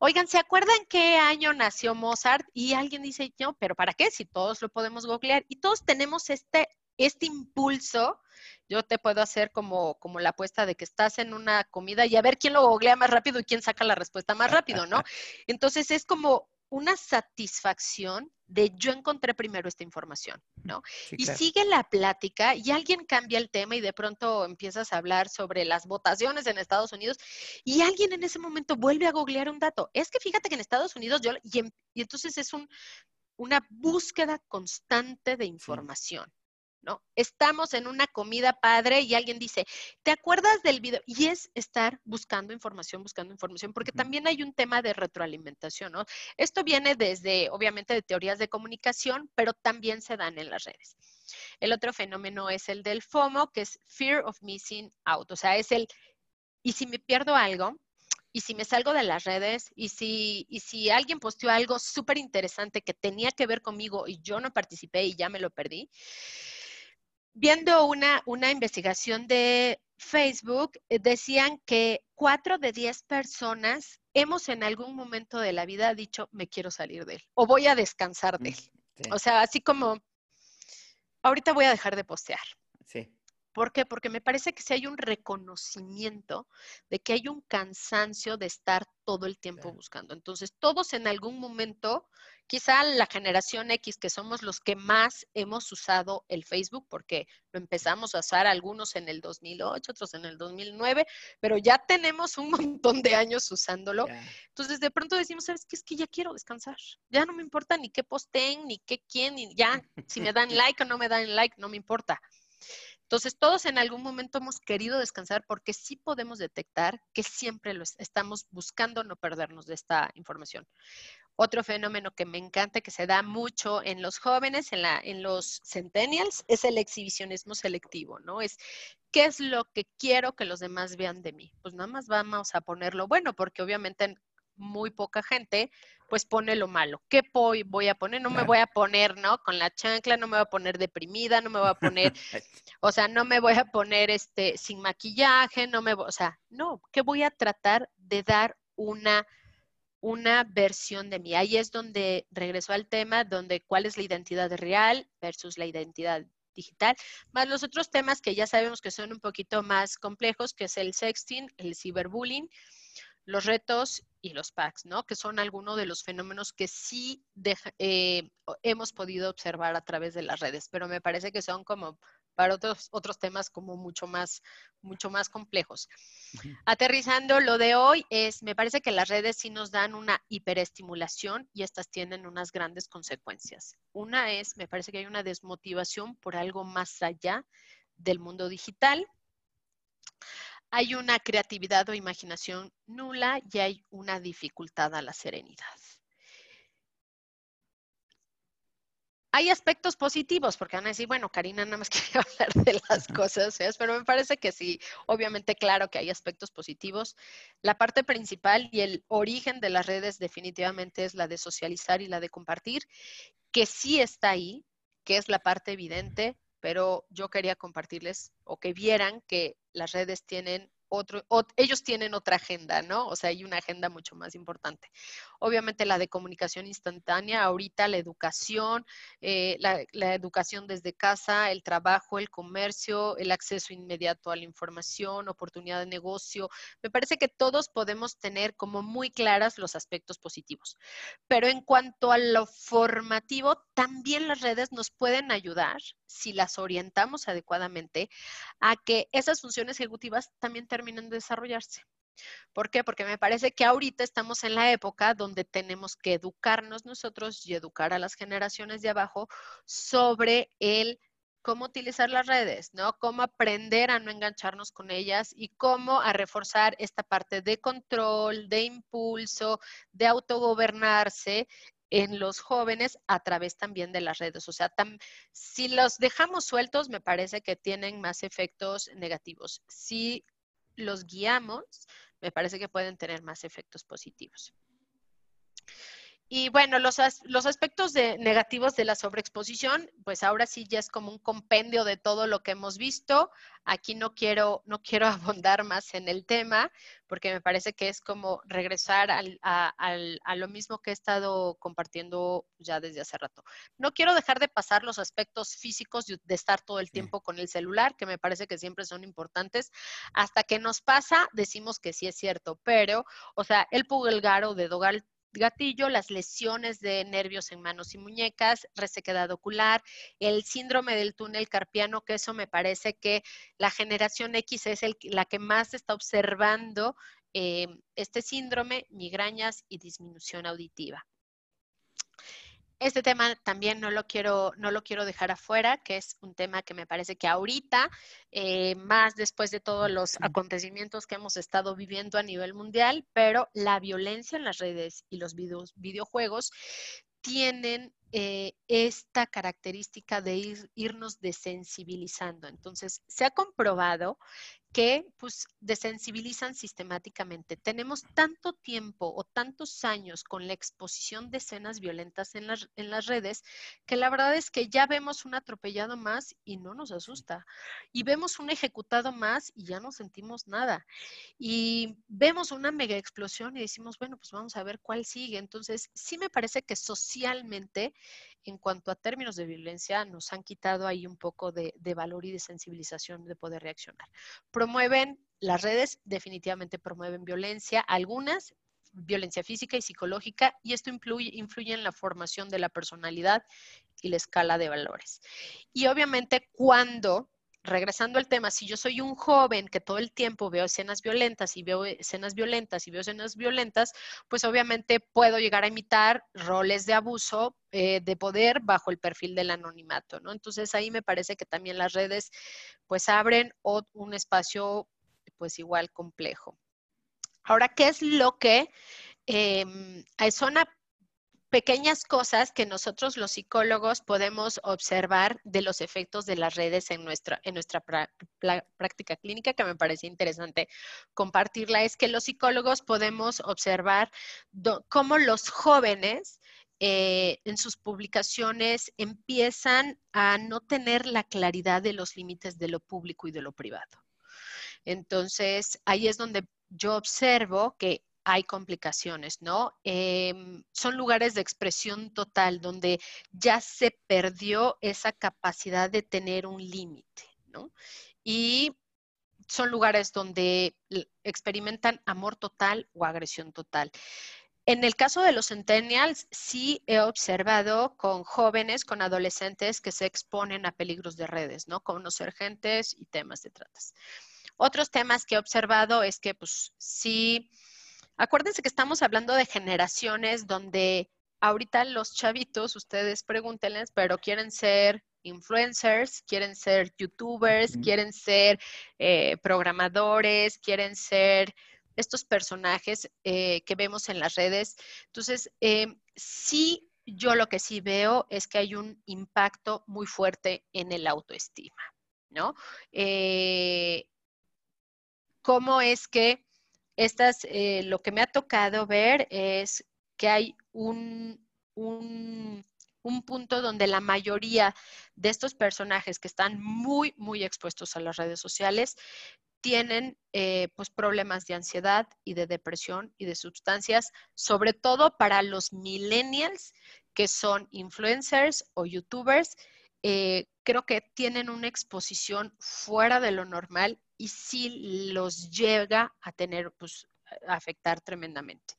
Oigan, ¿se acuerdan qué año nació Mozart? Y alguien dice, no, pero ¿para qué? Si todos lo podemos googlear. Y todos tenemos este, este impulso yo te puedo hacer como, como la apuesta de que estás en una comida y a ver quién lo googlea más rápido y quién saca la respuesta más rápido, ¿no? Entonces es como una satisfacción de yo encontré primero esta información, ¿no? y sigue la plática y alguien cambia el tema y de pronto empiezas a hablar sobre las votaciones en Estados Unidos y alguien en ese momento vuelve a googlear un dato. Es que fíjate que en Estados Unidos yo, y, y entonces es un, una búsqueda constante de información. ¿No? Estamos en una comida padre y alguien dice, ¿te acuerdas del video? Y es estar buscando información, buscando información, porque también hay un tema de retroalimentación, ¿no? Esto viene desde, obviamente, de teorías de comunicación, pero también se dan en las redes. El otro fenómeno es el del FOMO, que es Fear of Missing Out, o sea, es el, ¿y si me pierdo algo? y si me salgo de las redes y si, y si alguien posteó algo súper interesante que tenía que ver conmigo y yo no participé y ya me lo perdí, viendo una, una investigación de Facebook, eh, decían que cuatro de diez personas hemos en algún momento de la vida dicho, me quiero salir de él o voy a descansar de mm, él. O sea, así como, ahorita voy a dejar de postear. Sí. ¿Por qué? Porque me parece que si hay un reconocimiento de que hay un cansancio de estar todo el tiempo buscando. Entonces, todos en algún momento, quizá la generación X, que somos los que más hemos usado el Facebook, porque lo empezamos a usar algunos en el 2008, otros en el 2009, pero ya tenemos un montón de años usándolo. Entonces, de pronto decimos, ¿sabes qué? Es que ya quiero descansar. Ya no me importa ni qué posteen, ni qué quién, ni ya, si me dan like o no me dan like, no me importa Entonces, todos en algún momento hemos querido descansar porque sí podemos detectar que siempre lo estamos buscando no perdernos de esta información. Otro fenómeno que me encanta, que se da mucho en los jóvenes, en, en los centennials, es el exhibicionismo selectivo, ¿no? Es qué es lo que quiero que los demás vean de mí. Pues nada más vamos a ponerlo bueno, porque obviamente muy poca gente, pues pone lo malo. ¿Qué voy, voy a poner? No me voy a poner, ¿no? Con la chancla, no me voy a poner deprimida, no me voy a poner, o sea, no me voy a poner este sin maquillaje, no me voy, o sea, no, ¿qué voy a tratar de dar una una versión de mí. Ahí es donde regresó al tema, donde cuál es la identidad real versus la identidad digital, más los otros temas que ya sabemos que son un poquito más complejos, que es el sexting, el ciberbullying, los retos y los packs, ¿no? Que son algunos de los fenómenos que sí eh, hemos podido observar a través de las redes, pero me parece que son como para otros, otros temas como mucho más, mucho más complejos. Aterrizando, lo de hoy es, me parece que las redes sí nos dan una hiperestimulación y estas tienen unas grandes consecuencias. Una es, me parece que hay una desmotivación por algo más allá del mundo digital hay una creatividad o imaginación nula y hay una dificultad a la serenidad. Hay aspectos positivos, porque van a decir, bueno, Karina nada más quería hablar de las cosas feas, pero me parece que sí, obviamente claro que hay aspectos positivos. La parte principal y el origen de las redes definitivamente es la de socializar y la de compartir, que sí está ahí, que es la parte evidente, pero yo quería compartirles o que vieran que las redes tienen otro, ellos tienen otra agenda, ¿no? O sea, hay una agenda mucho más importante. Obviamente la de comunicación instantánea, ahorita la educación, eh, la, la, educación desde casa, el trabajo, el comercio, el acceso inmediato a la información, oportunidad de negocio. Me parece que todos podemos tener como muy claras los aspectos positivos. Pero en cuanto a lo formativo, también las redes nos pueden ayudar, si las orientamos adecuadamente, a que esas funciones ejecutivas también terminen de desarrollarse. ¿Por qué? Porque me parece que ahorita estamos en la época donde tenemos que educarnos nosotros y educar a las generaciones de abajo sobre el cómo utilizar las redes, ¿no? Cómo aprender a no engancharnos con ellas y cómo a reforzar esta parte de control, de impulso, de autogobernarse en los jóvenes a través también de las redes. O sea, si los dejamos sueltos, me parece que tienen más efectos negativos. Si los guiamos, me parece que pueden tener más efectos positivos. Y bueno, los, los aspectos de, negativos de la sobreexposición, pues ahora sí ya es como un compendio de todo lo que hemos visto. Aquí no quiero, no quiero abundar más en el tema, porque me parece que es como regresar al, a, a, lo mismo que he estado compartiendo ya desde hace rato. No quiero dejar de pasar los aspectos físicos de, estar todo el tiempo con el celular, que me parece que siempre son importantes. Hasta que nos pasa, decimos que sí es cierto, pero, o sea, el pulgar o dedo gatillo, las lesiones de nervios en manos y muñecas, resequedad ocular, el síndrome del túnel carpiano, que eso me parece que la generación X es la que más está observando eh, este síndrome, migrañas y disminución auditiva. Este tema también no lo quiero, no lo quiero dejar afuera, que es un tema que me parece que ahorita, eh, más después de todos los acontecimientos que hemos estado viviendo a nivel mundial, pero la violencia en las redes y los videojuegos tienen eh, esta característica de irnos desensibilizando. Entonces, se ha comprobado que pues desensibilizan sistemáticamente. Tenemos tanto tiempo o tantos años con la exposición de escenas violentas en las, en las redes que la verdad es que ya vemos un atropellado más y no nos asusta. Y vemos un ejecutado más y ya no sentimos nada. Y vemos una mega explosión y decimos, bueno, pues vamos a ver cuál sigue. Entonces, sí me parece que socialmente en cuanto a términos de violencia, nos han quitado ahí un poco de, valor y de sensibilización de poder reaccionar. Promueven, las redes definitivamente promueven violencia, algunas violencia física y psicológica, y esto influye, influye en la formación de la personalidad y la escala de valores. Y obviamente cuando regresando al tema, si yo soy un joven que todo el tiempo veo escenas violentas y veo escenas violentas y veo escenas violentas, pues obviamente puedo llegar a imitar roles de abuso eh, de poder bajo el perfil del anonimato, ¿no? Entonces ahí me parece que también las redes pues abren un espacio pues igual complejo. Ahora, ¿qué es lo que em, son pequeñas cosas que nosotros los psicólogos podemos observar de los efectos de las redes en nuestra, en nuestra práctica clínica, que me parece interesante compartirla, es que los psicólogos podemos observar cómo los jóvenes eh, en sus publicaciones empiezan a no tener la claridad de los límites de lo público y de lo privado. Entonces, ahí es donde yo observo que hay complicaciones, ¿no? Em, son lugares de expresión total donde ya se perdió esa capacidad de tener un límite, ¿no? Y son lugares donde experimentan amor total o agresión total. En el caso de los centennials, sí he observado con jóvenes, con adolescentes que se exponen a peligros de redes, ¿no? Conocer gentes y temas de tratas. Otros temas que he observado es que, pues, sí Acuérdense que estamos hablando de generaciones donde ahorita los chavitos, ustedes pregúntenles, pero quieren ser influencers, quieren ser youtubers, quieren ser eh, programadores, quieren ser estos personajes eh, que vemos en las redes. Entonces, em, sí, yo lo que sí veo es que hay un impacto muy fuerte en el autoestima, ¿no? Eh, ¿Cómo es que estas, eh, lo que me ha tocado ver es que hay un, punto donde la mayoría de estos personajes que están muy, muy expuestos a las redes sociales tienen eh, pues problemas de ansiedad y de depresión y de sustancias, sobre todo para los millennials que son influencers o youtubers. Eh, creo que tienen una exposición fuera de lo normal y sí los llega a tener, pues, a afectar tremendamente.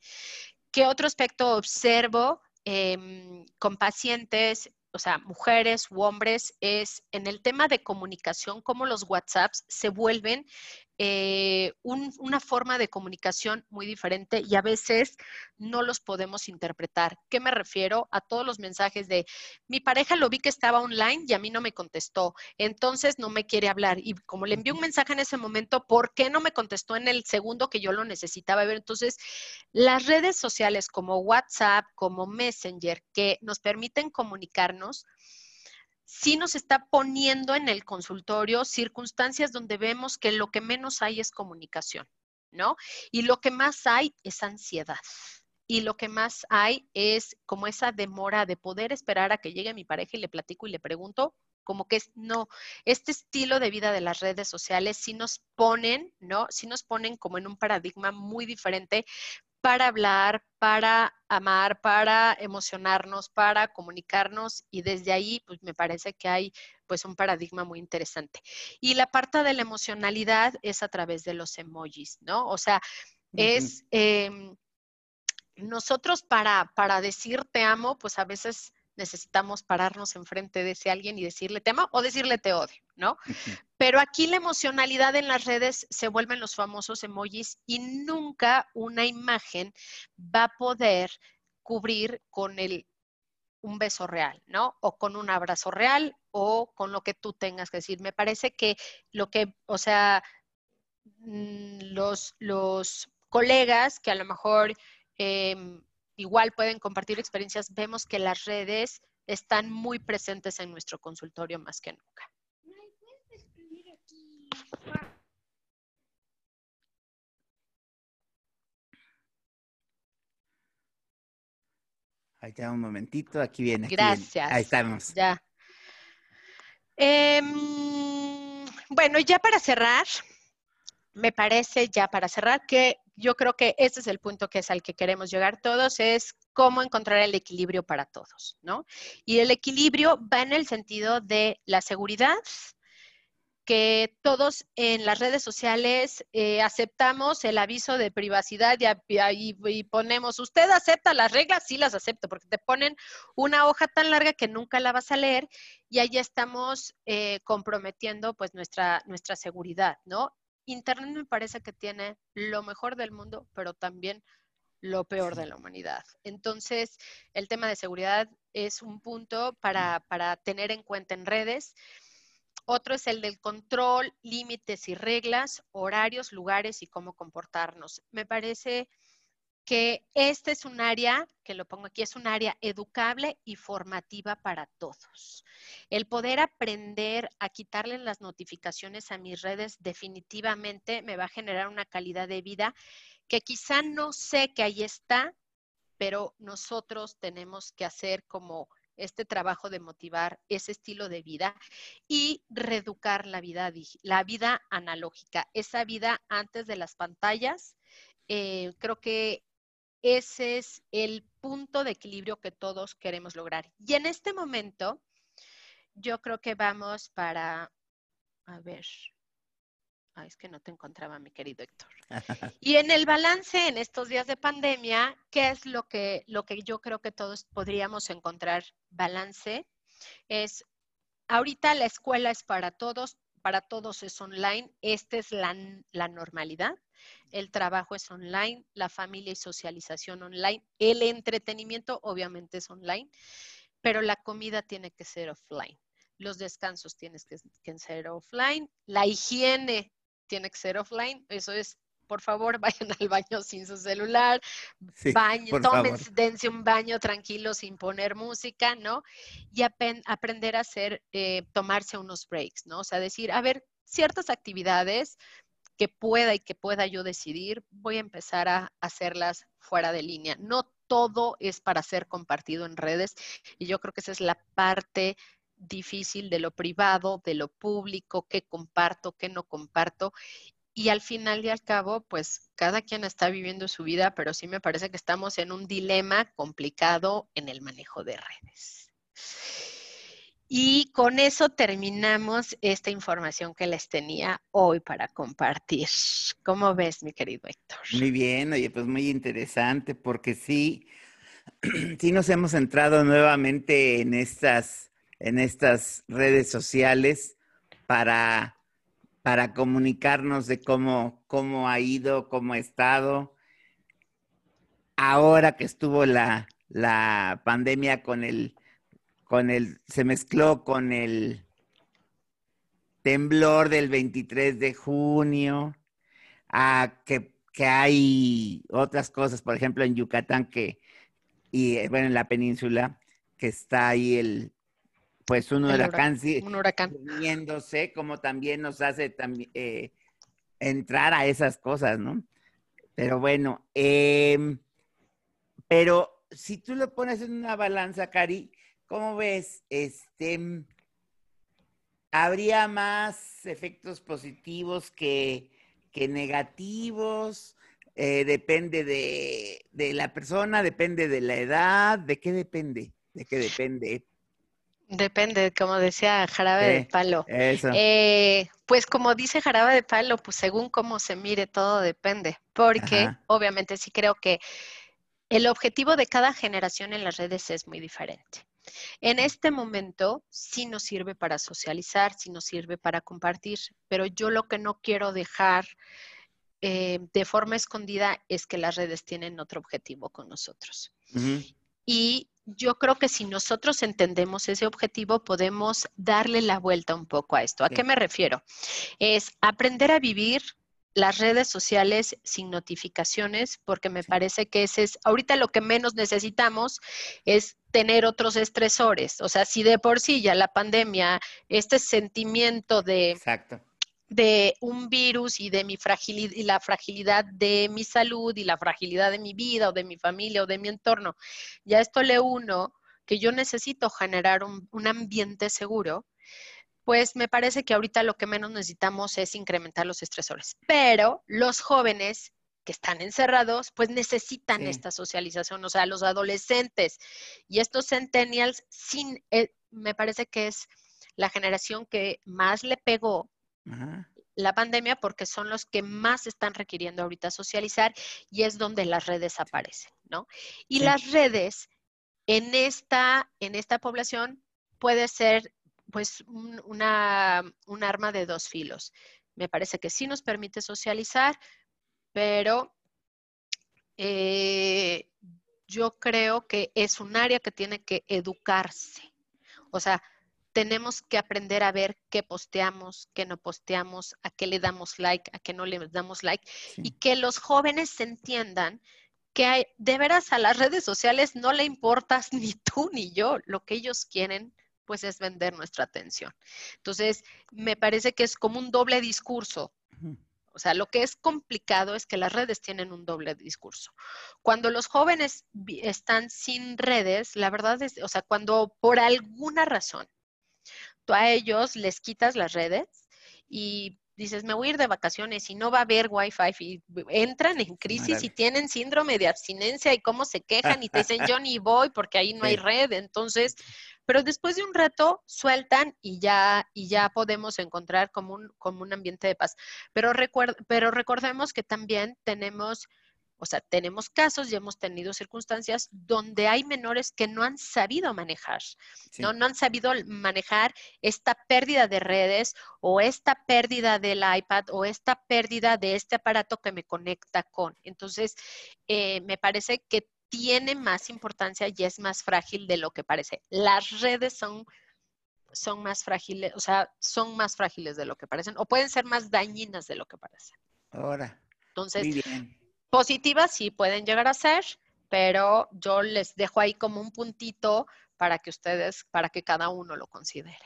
¿Qué otro aspecto observo em, con pacientes, o sea, mujeres u hombres, es en el tema de comunicación, cómo los WhatsApps se vuelven eh, una forma de comunicación muy diferente y a veces no los podemos interpretar. ¿Qué me refiero? A todos los mensajes de mi pareja lo vi que estaba online y a mí no me contestó, entonces no me quiere hablar. Y como le envié un mensaje en ese momento, ¿por qué no me contestó en el segundo que yo lo necesitaba ver? Entonces, las redes sociales como WhatsApp, como Messenger, que nos permiten comunicarnos, sí nos está poniendo en el consultorio circunstancias donde vemos que lo que menos hay es comunicación, ¿no? Y lo que más hay es ansiedad. Y lo que más hay es como esa demora de poder esperar a que llegue mi pareja y le platico y le pregunto, como que es, no, este estilo de vida de las redes sociales sí nos ponen, ¿no? Sí nos ponen como en un paradigma muy diferente para hablar, para amar, para emocionarnos, para comunicarnos y desde ahí pues me parece que hay pues un paradigma muy interesante. Y la parte de la emocionalidad es a través de los emojis, ¿no? O sea, es em, nosotros para, para decir te amo, pues a veces necesitamos pararnos enfrente de ese alguien y decirle te amo o decirle te odio, ¿no? Pero aquí la emocionalidad en las redes se vuelven los famosos emojis y nunca una imagen va a poder cubrir con el un beso real, ¿no? O con un abrazo real o con lo que tú tengas que decir. Me parece que lo que, o sea, mm, los, los colegas que a lo mejor em, igual pueden compartir experiencias, vemos que las redes están muy presentes en nuestro consultorio más que nunca. Ahí un momentito, aquí viene. Gracias. Ahí estamos. Ya. Em, bueno, ya para cerrar, me parece ya para cerrar que yo creo que este es el punto que es al que queremos llegar todos, es cómo encontrar el equilibrio para todos, ¿no? Y el equilibrio va en el sentido de la seguridad que todos en las redes sociales eh, aceptamos el aviso de privacidad y, ponemos, ¿usted acepta las reglas? Sí las acepto, porque te ponen una hoja tan larga que nunca la vas a leer y ahí estamos eh, comprometiendo pues nuestra, nuestra seguridad, ¿no? Internet me parece que tiene lo mejor del mundo, pero también lo peor de la humanidad. Entonces, el tema de seguridad es un punto para, para tener en cuenta en redes. Otro es el del control, límites y reglas, horarios, lugares y cómo comportarnos. Me parece que este es un área, que lo pongo aquí, es un área educable y formativa para todos. El poder aprender a quitarle las notificaciones a mis redes definitivamente me va a generar una calidad de vida que quizá no sé que ahí está, pero nosotros tenemos que hacer como este trabajo de motivar ese estilo de vida y reeducar la vida, la vida analógica, esa vida antes de las pantallas. Eh, creo que ese es el punto de equilibrio que todos queremos lograr. Y en este momento, yo creo que vamos para, a ver, es que no te encontraba, mi querido Héctor. Y en el balance en estos días de pandemia, ¿qué es lo que, lo que yo creo que todos podríamos encontrar balance? Es, ahorita la escuela es para todos, para todos es online, esta es la, normalidad, el trabajo es online, la familia y socialización online, el entretenimiento obviamente es online, pero la comida tiene que ser offline los descansos tienen que, que, ser offline, la higiene tiene que ser offline. Eso es, por favor, vayan al baño sin su celular, baño, tomen, dense un baño tranquilo sin poner música, ¿no? Y aprender a hacer, eh, tomarse unos breaks, ¿no? O sea, decir, a ver, ciertas actividades que pueda y que pueda yo decidir, voy a empezar a hacerlas fuera de línea. No todo es para ser compartido en redes y yo creo que esa es la parte difícil de lo privado, de lo público, qué comparto, qué no comparto. Y al final y al cabo, pues cada quien está viviendo su vida, pero sí me parece que estamos en un dilema complicado en el manejo de redes. Y con eso terminamos esta información que les tenía hoy para compartir. ¿Cómo ves, mi querido Héctor? Muy bien, oye, pues muy interesante porque sí, sí nos hemos entrado nuevamente en estas en estas redes sociales para, para comunicarnos de cómo, cómo ha ido, cómo ha estado. Ahora que estuvo la, la pandemia con el, con el, se mezcló con el temblor del 23 de junio, a que, que hay otras cosas, por ejemplo, en Yucatán que, y bueno, en la península, que está ahí el, pues un huracán, un huracán. Como también nos hace eh, entrar a esas cosas, ¿no? Pero bueno, em, pero si tú lo pones en una balanza, Cari, ¿cómo ves? Este, ¿Habría más efectos positivos que, que negativos? Eh, depende de, de, la persona, depende de la edad, ¿de qué depende? ¿De qué depende? Depende, como decía Jarabe de Palo. Eh, pues como dice Jarabe de Palo, pues según cómo se mire, todo depende. Porque obviamente sí creo que el objetivo de cada generación en las redes es muy diferente. En este momento sí nos sirve para socializar, sí nos sirve para compartir, pero yo lo que no quiero dejar eh, de forma escondida es que las redes tienen otro objetivo con nosotros. Y yo creo que si nosotros entendemos ese objetivo, podemos darle la vuelta un poco a esto. ¿A qué me refiero? Es aprender a vivir las redes sociales sin notificaciones, porque me parece que ese es, ahorita lo que menos necesitamos es tener otros estresores. O sea, si de por sí ya la pandemia, este sentimiento de... Exacto de un virus y de mi fragilidad y la fragilidad de mi salud y la fragilidad de mi vida o de mi familia o de mi entorno. Ya esto le uno que yo necesito generar un, un ambiente seguro, pues me parece que ahorita lo que menos necesitamos es incrementar los estresores. Pero los jóvenes que están encerrados, pues necesitan esta socialización, o sea, los adolescentes y estos centennials, sin, eh, me parece que es la generación que más le pegó la pandemia porque son los que más están requiriendo ahorita socializar y es donde las redes aparecen, ¿no? Y las redes en esta, en esta población puede ser pues una, un arma de dos filos. Me parece que sí nos permite socializar, pero eh, yo creo que es un área que tiene que educarse. O sea, tenemos que aprender a ver qué posteamos, qué no posteamos, a qué le damos like, a qué no le damos like, y que los jóvenes entiendan que hay, de veras a las redes sociales no le importas ni tú ni yo, lo que ellos quieren pues es vender nuestra atención. Entonces, me parece que es como un doble discurso. O sea, lo que es complicado es que las redes tienen un doble discurso. Cuando los jóvenes están sin redes, la verdad es, o sea, cuando por alguna razón tú a ellos les quitas las redes y dices, me voy a ir de vacaciones y no va a haber wifi y entran en crisis y tienen síndrome de abstinencia y cómo se quejan y te dicen, yo ni voy porque ahí no hay red. Entonces, pero después de un rato sueltan y ya, y ya podemos encontrar como un, como un ambiente de paz. Pero, pero recordemos que también tenemos o sea, tenemos casos y hemos tenido circunstancias donde hay menores que no han sabido manejar, ¿no? no han sabido manejar esta pérdida de redes o esta pérdida del iPad o esta pérdida de este aparato que me conecta con. Entonces, eh, me parece que tiene más importancia y es más frágil de lo que parece. Las redes son son más frágiles, o sea, son más frágiles de lo que parecen o pueden ser más dañinas de lo que parecen. Ahora. Entonces, Positivas sí pueden llegar a ser, pero yo les dejo ahí como un puntito para que ustedes, para que cada uno lo considere.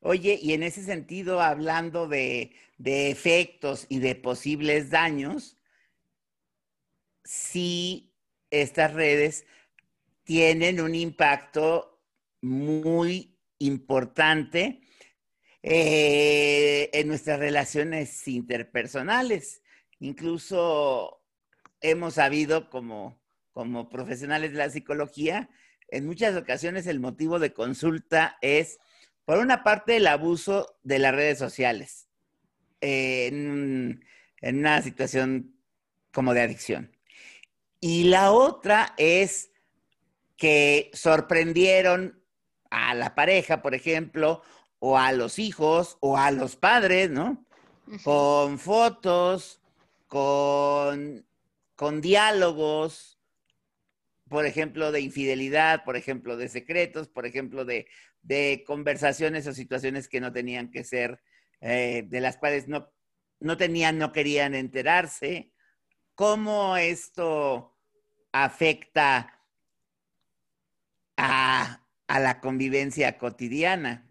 Oye, y en ese sentido, hablando de, efectos y de posibles daños, sí estas redes tienen un impacto muy importante eh, en nuestras relaciones interpersonales. Incluso hemos sabido como, como profesionales de la psicología, en muchas ocasiones el motivo de consulta es, por una parte, el abuso de las redes sociales en, en una situación como de adicción. Y la otra es que sorprendieron a la pareja, por ejemplo, o a los hijos, o a los padres, ¿no? Con fotos, con, con diálogos, por ejemplo, de infidelidad, por ejemplo, de secretos, por ejemplo, de, conversaciones o situaciones que no tenían que ser, eh, de las cuales no, no tenían, no querían enterarse. ¿Cómo esto afecta a, a la convivencia cotidiana?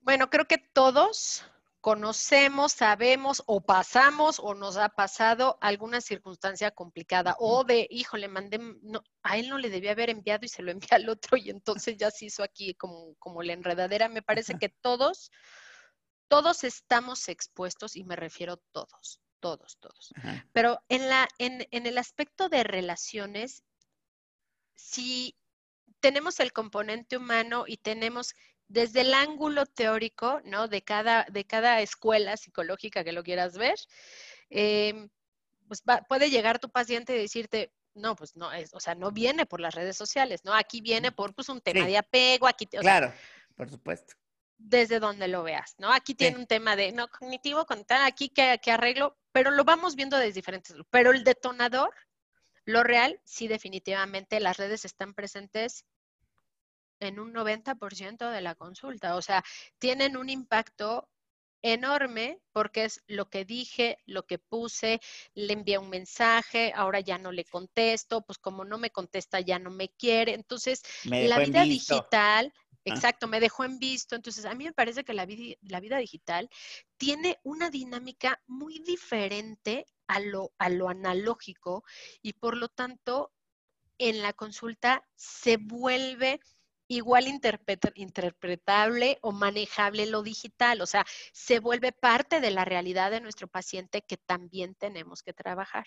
Bueno, creo que todos conocemos, sabemos o pasamos o nos ha pasado alguna circunstancia complicada o de, hijo, le mandé, no, a él no le debía haber enviado y se lo envía al otro y entonces ya se hizo aquí como, como la enredadera. Me parece que todos, todos estamos expuestos y me refiero todos, todos, todos. Pero en, la, en, en el aspecto de relaciones, si tenemos el componente humano y tenemos desde el ángulo teórico, ¿no? De cada, de cada escuela psicológica que lo quieras ver, em, pues puede llegar tu paciente y decirte, no, pues no, es, o sea, no viene por las redes sociales, ¿no? Aquí viene por pues, un tema de apego, aquí... claro, por supuesto. Desde donde lo veas, ¿no? Aquí tiene un tema de, no, cognitivo, tal, aquí que, que arreglo, pero lo vamos viendo desde diferentes... Pero el detonador, lo real, sí, definitivamente las redes están presentes en un 90% de la consulta. O sea, tienen un impacto enorme porque es lo que dije, lo que puse, le envié un mensaje, ahora ya no le contesto, pues como no me contesta ya no me quiere. Entonces, la vida digital, ah. exacto, me dejó en visto. Entonces, a mí me parece que la vida, la vida digital tiene una dinámica muy diferente a lo, a lo analógico y por lo tanto, en la consulta se vuelve igual interpretable o manejable lo digital. O sea, se vuelve parte de la realidad de nuestro paciente que también tenemos que trabajar.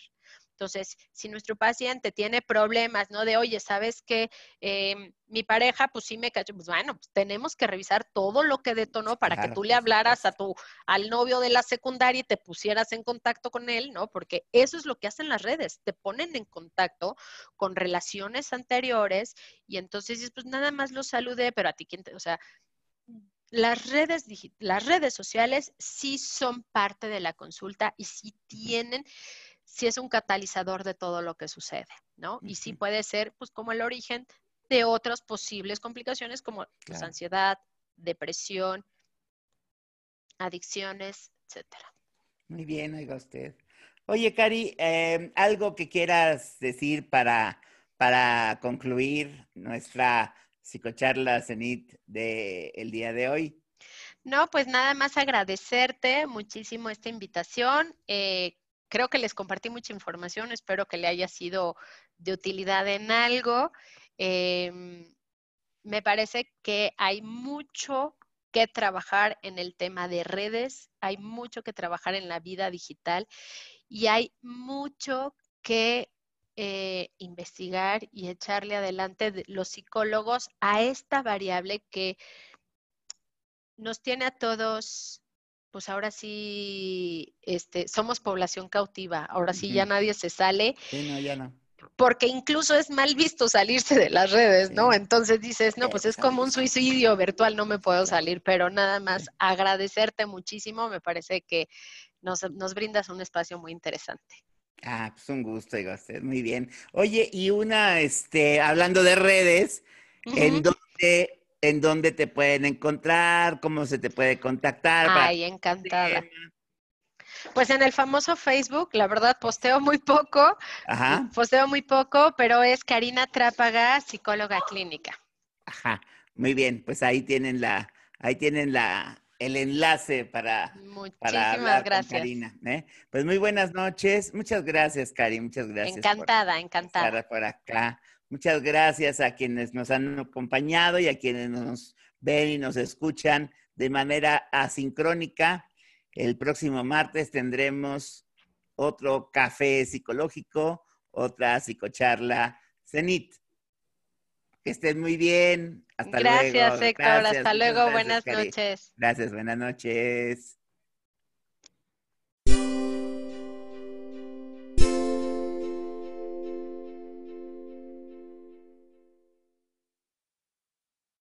Entonces, si nuestro paciente tiene problemas, ¿no? De, oye, ¿sabes qué? Em, mi pareja, pues sí me cayó, pues bueno, pues tenemos que revisar todo lo que detonó para que tú le hablaras a tu, al novio de la secundaria y te pusieras en contacto con él, ¿no? Porque eso es lo que hacen las redes, te ponen en contacto con relaciones anteriores y entonces pues nada más lo saludé, pero a ti quién te, o sea, las redes, las redes sociales sí son parte de la consulta y sí tienen si es un catalizador de todo lo que sucede, ¿no? Y sí puede ser, pues, como el origen de otras posibles complicaciones como pues, ansiedad, depresión, adicciones, etcétera. Muy bien, oiga usted. Oye, Cari, em, algo que quieras decir para, para concluir nuestra psicocharla CENIT del día de hoy. No, pues nada más agradecerte muchísimo esta invitación. Eh, creo que les compartí mucha información, espero que le haya sido de utilidad en algo. Em, me parece que hay mucho que trabajar en el tema de redes, hay mucho que trabajar en la vida digital y hay mucho que eh, investigar y echarle adelante los psicólogos a esta variable que nos tiene a todos pues ahora sí, este, somos población cautiva, ahora sí ya nadie se sale. Sí, no, ya no. Porque incluso es mal visto salirse de las redes, ¿no? Entonces dices, no, pues es como un suicidio virtual, no me puedo salir, pero nada más agradecerte muchísimo, me parece que nos, brindas un espacio muy interesante. Ah, pues un gusto, usted, muy bien. Oye, y una, este, hablando de redes, ¿en dónde en dónde te pueden encontrar, cómo se te puede contactar. Ay, encantada. Pues en el famoso Facebook, la verdad, posteo muy poco. Ajá. Posteo muy poco, pero es Karina Trápaga, psicóloga clínica. Ajá, muy bien. Pues ahí tienen la, ahí tienen la, el enlace para, Muchísimas gracias. Karina. ¿eh? Pues muy buenas noches. Muchas gracias, Cari. Muchas gracias. Encantada, encantada. Estar por acá. Muchas gracias a quienes nos han acompañado y a quienes nos ven y nos escuchan de manera asincrónica. El próximo martes tendremos otro café psicológico, otra psicocharla cenit. Que estén muy bien. Hasta luego. Gracias, Héctor. Hasta luego. buenas noches. Gracias, buenas noches.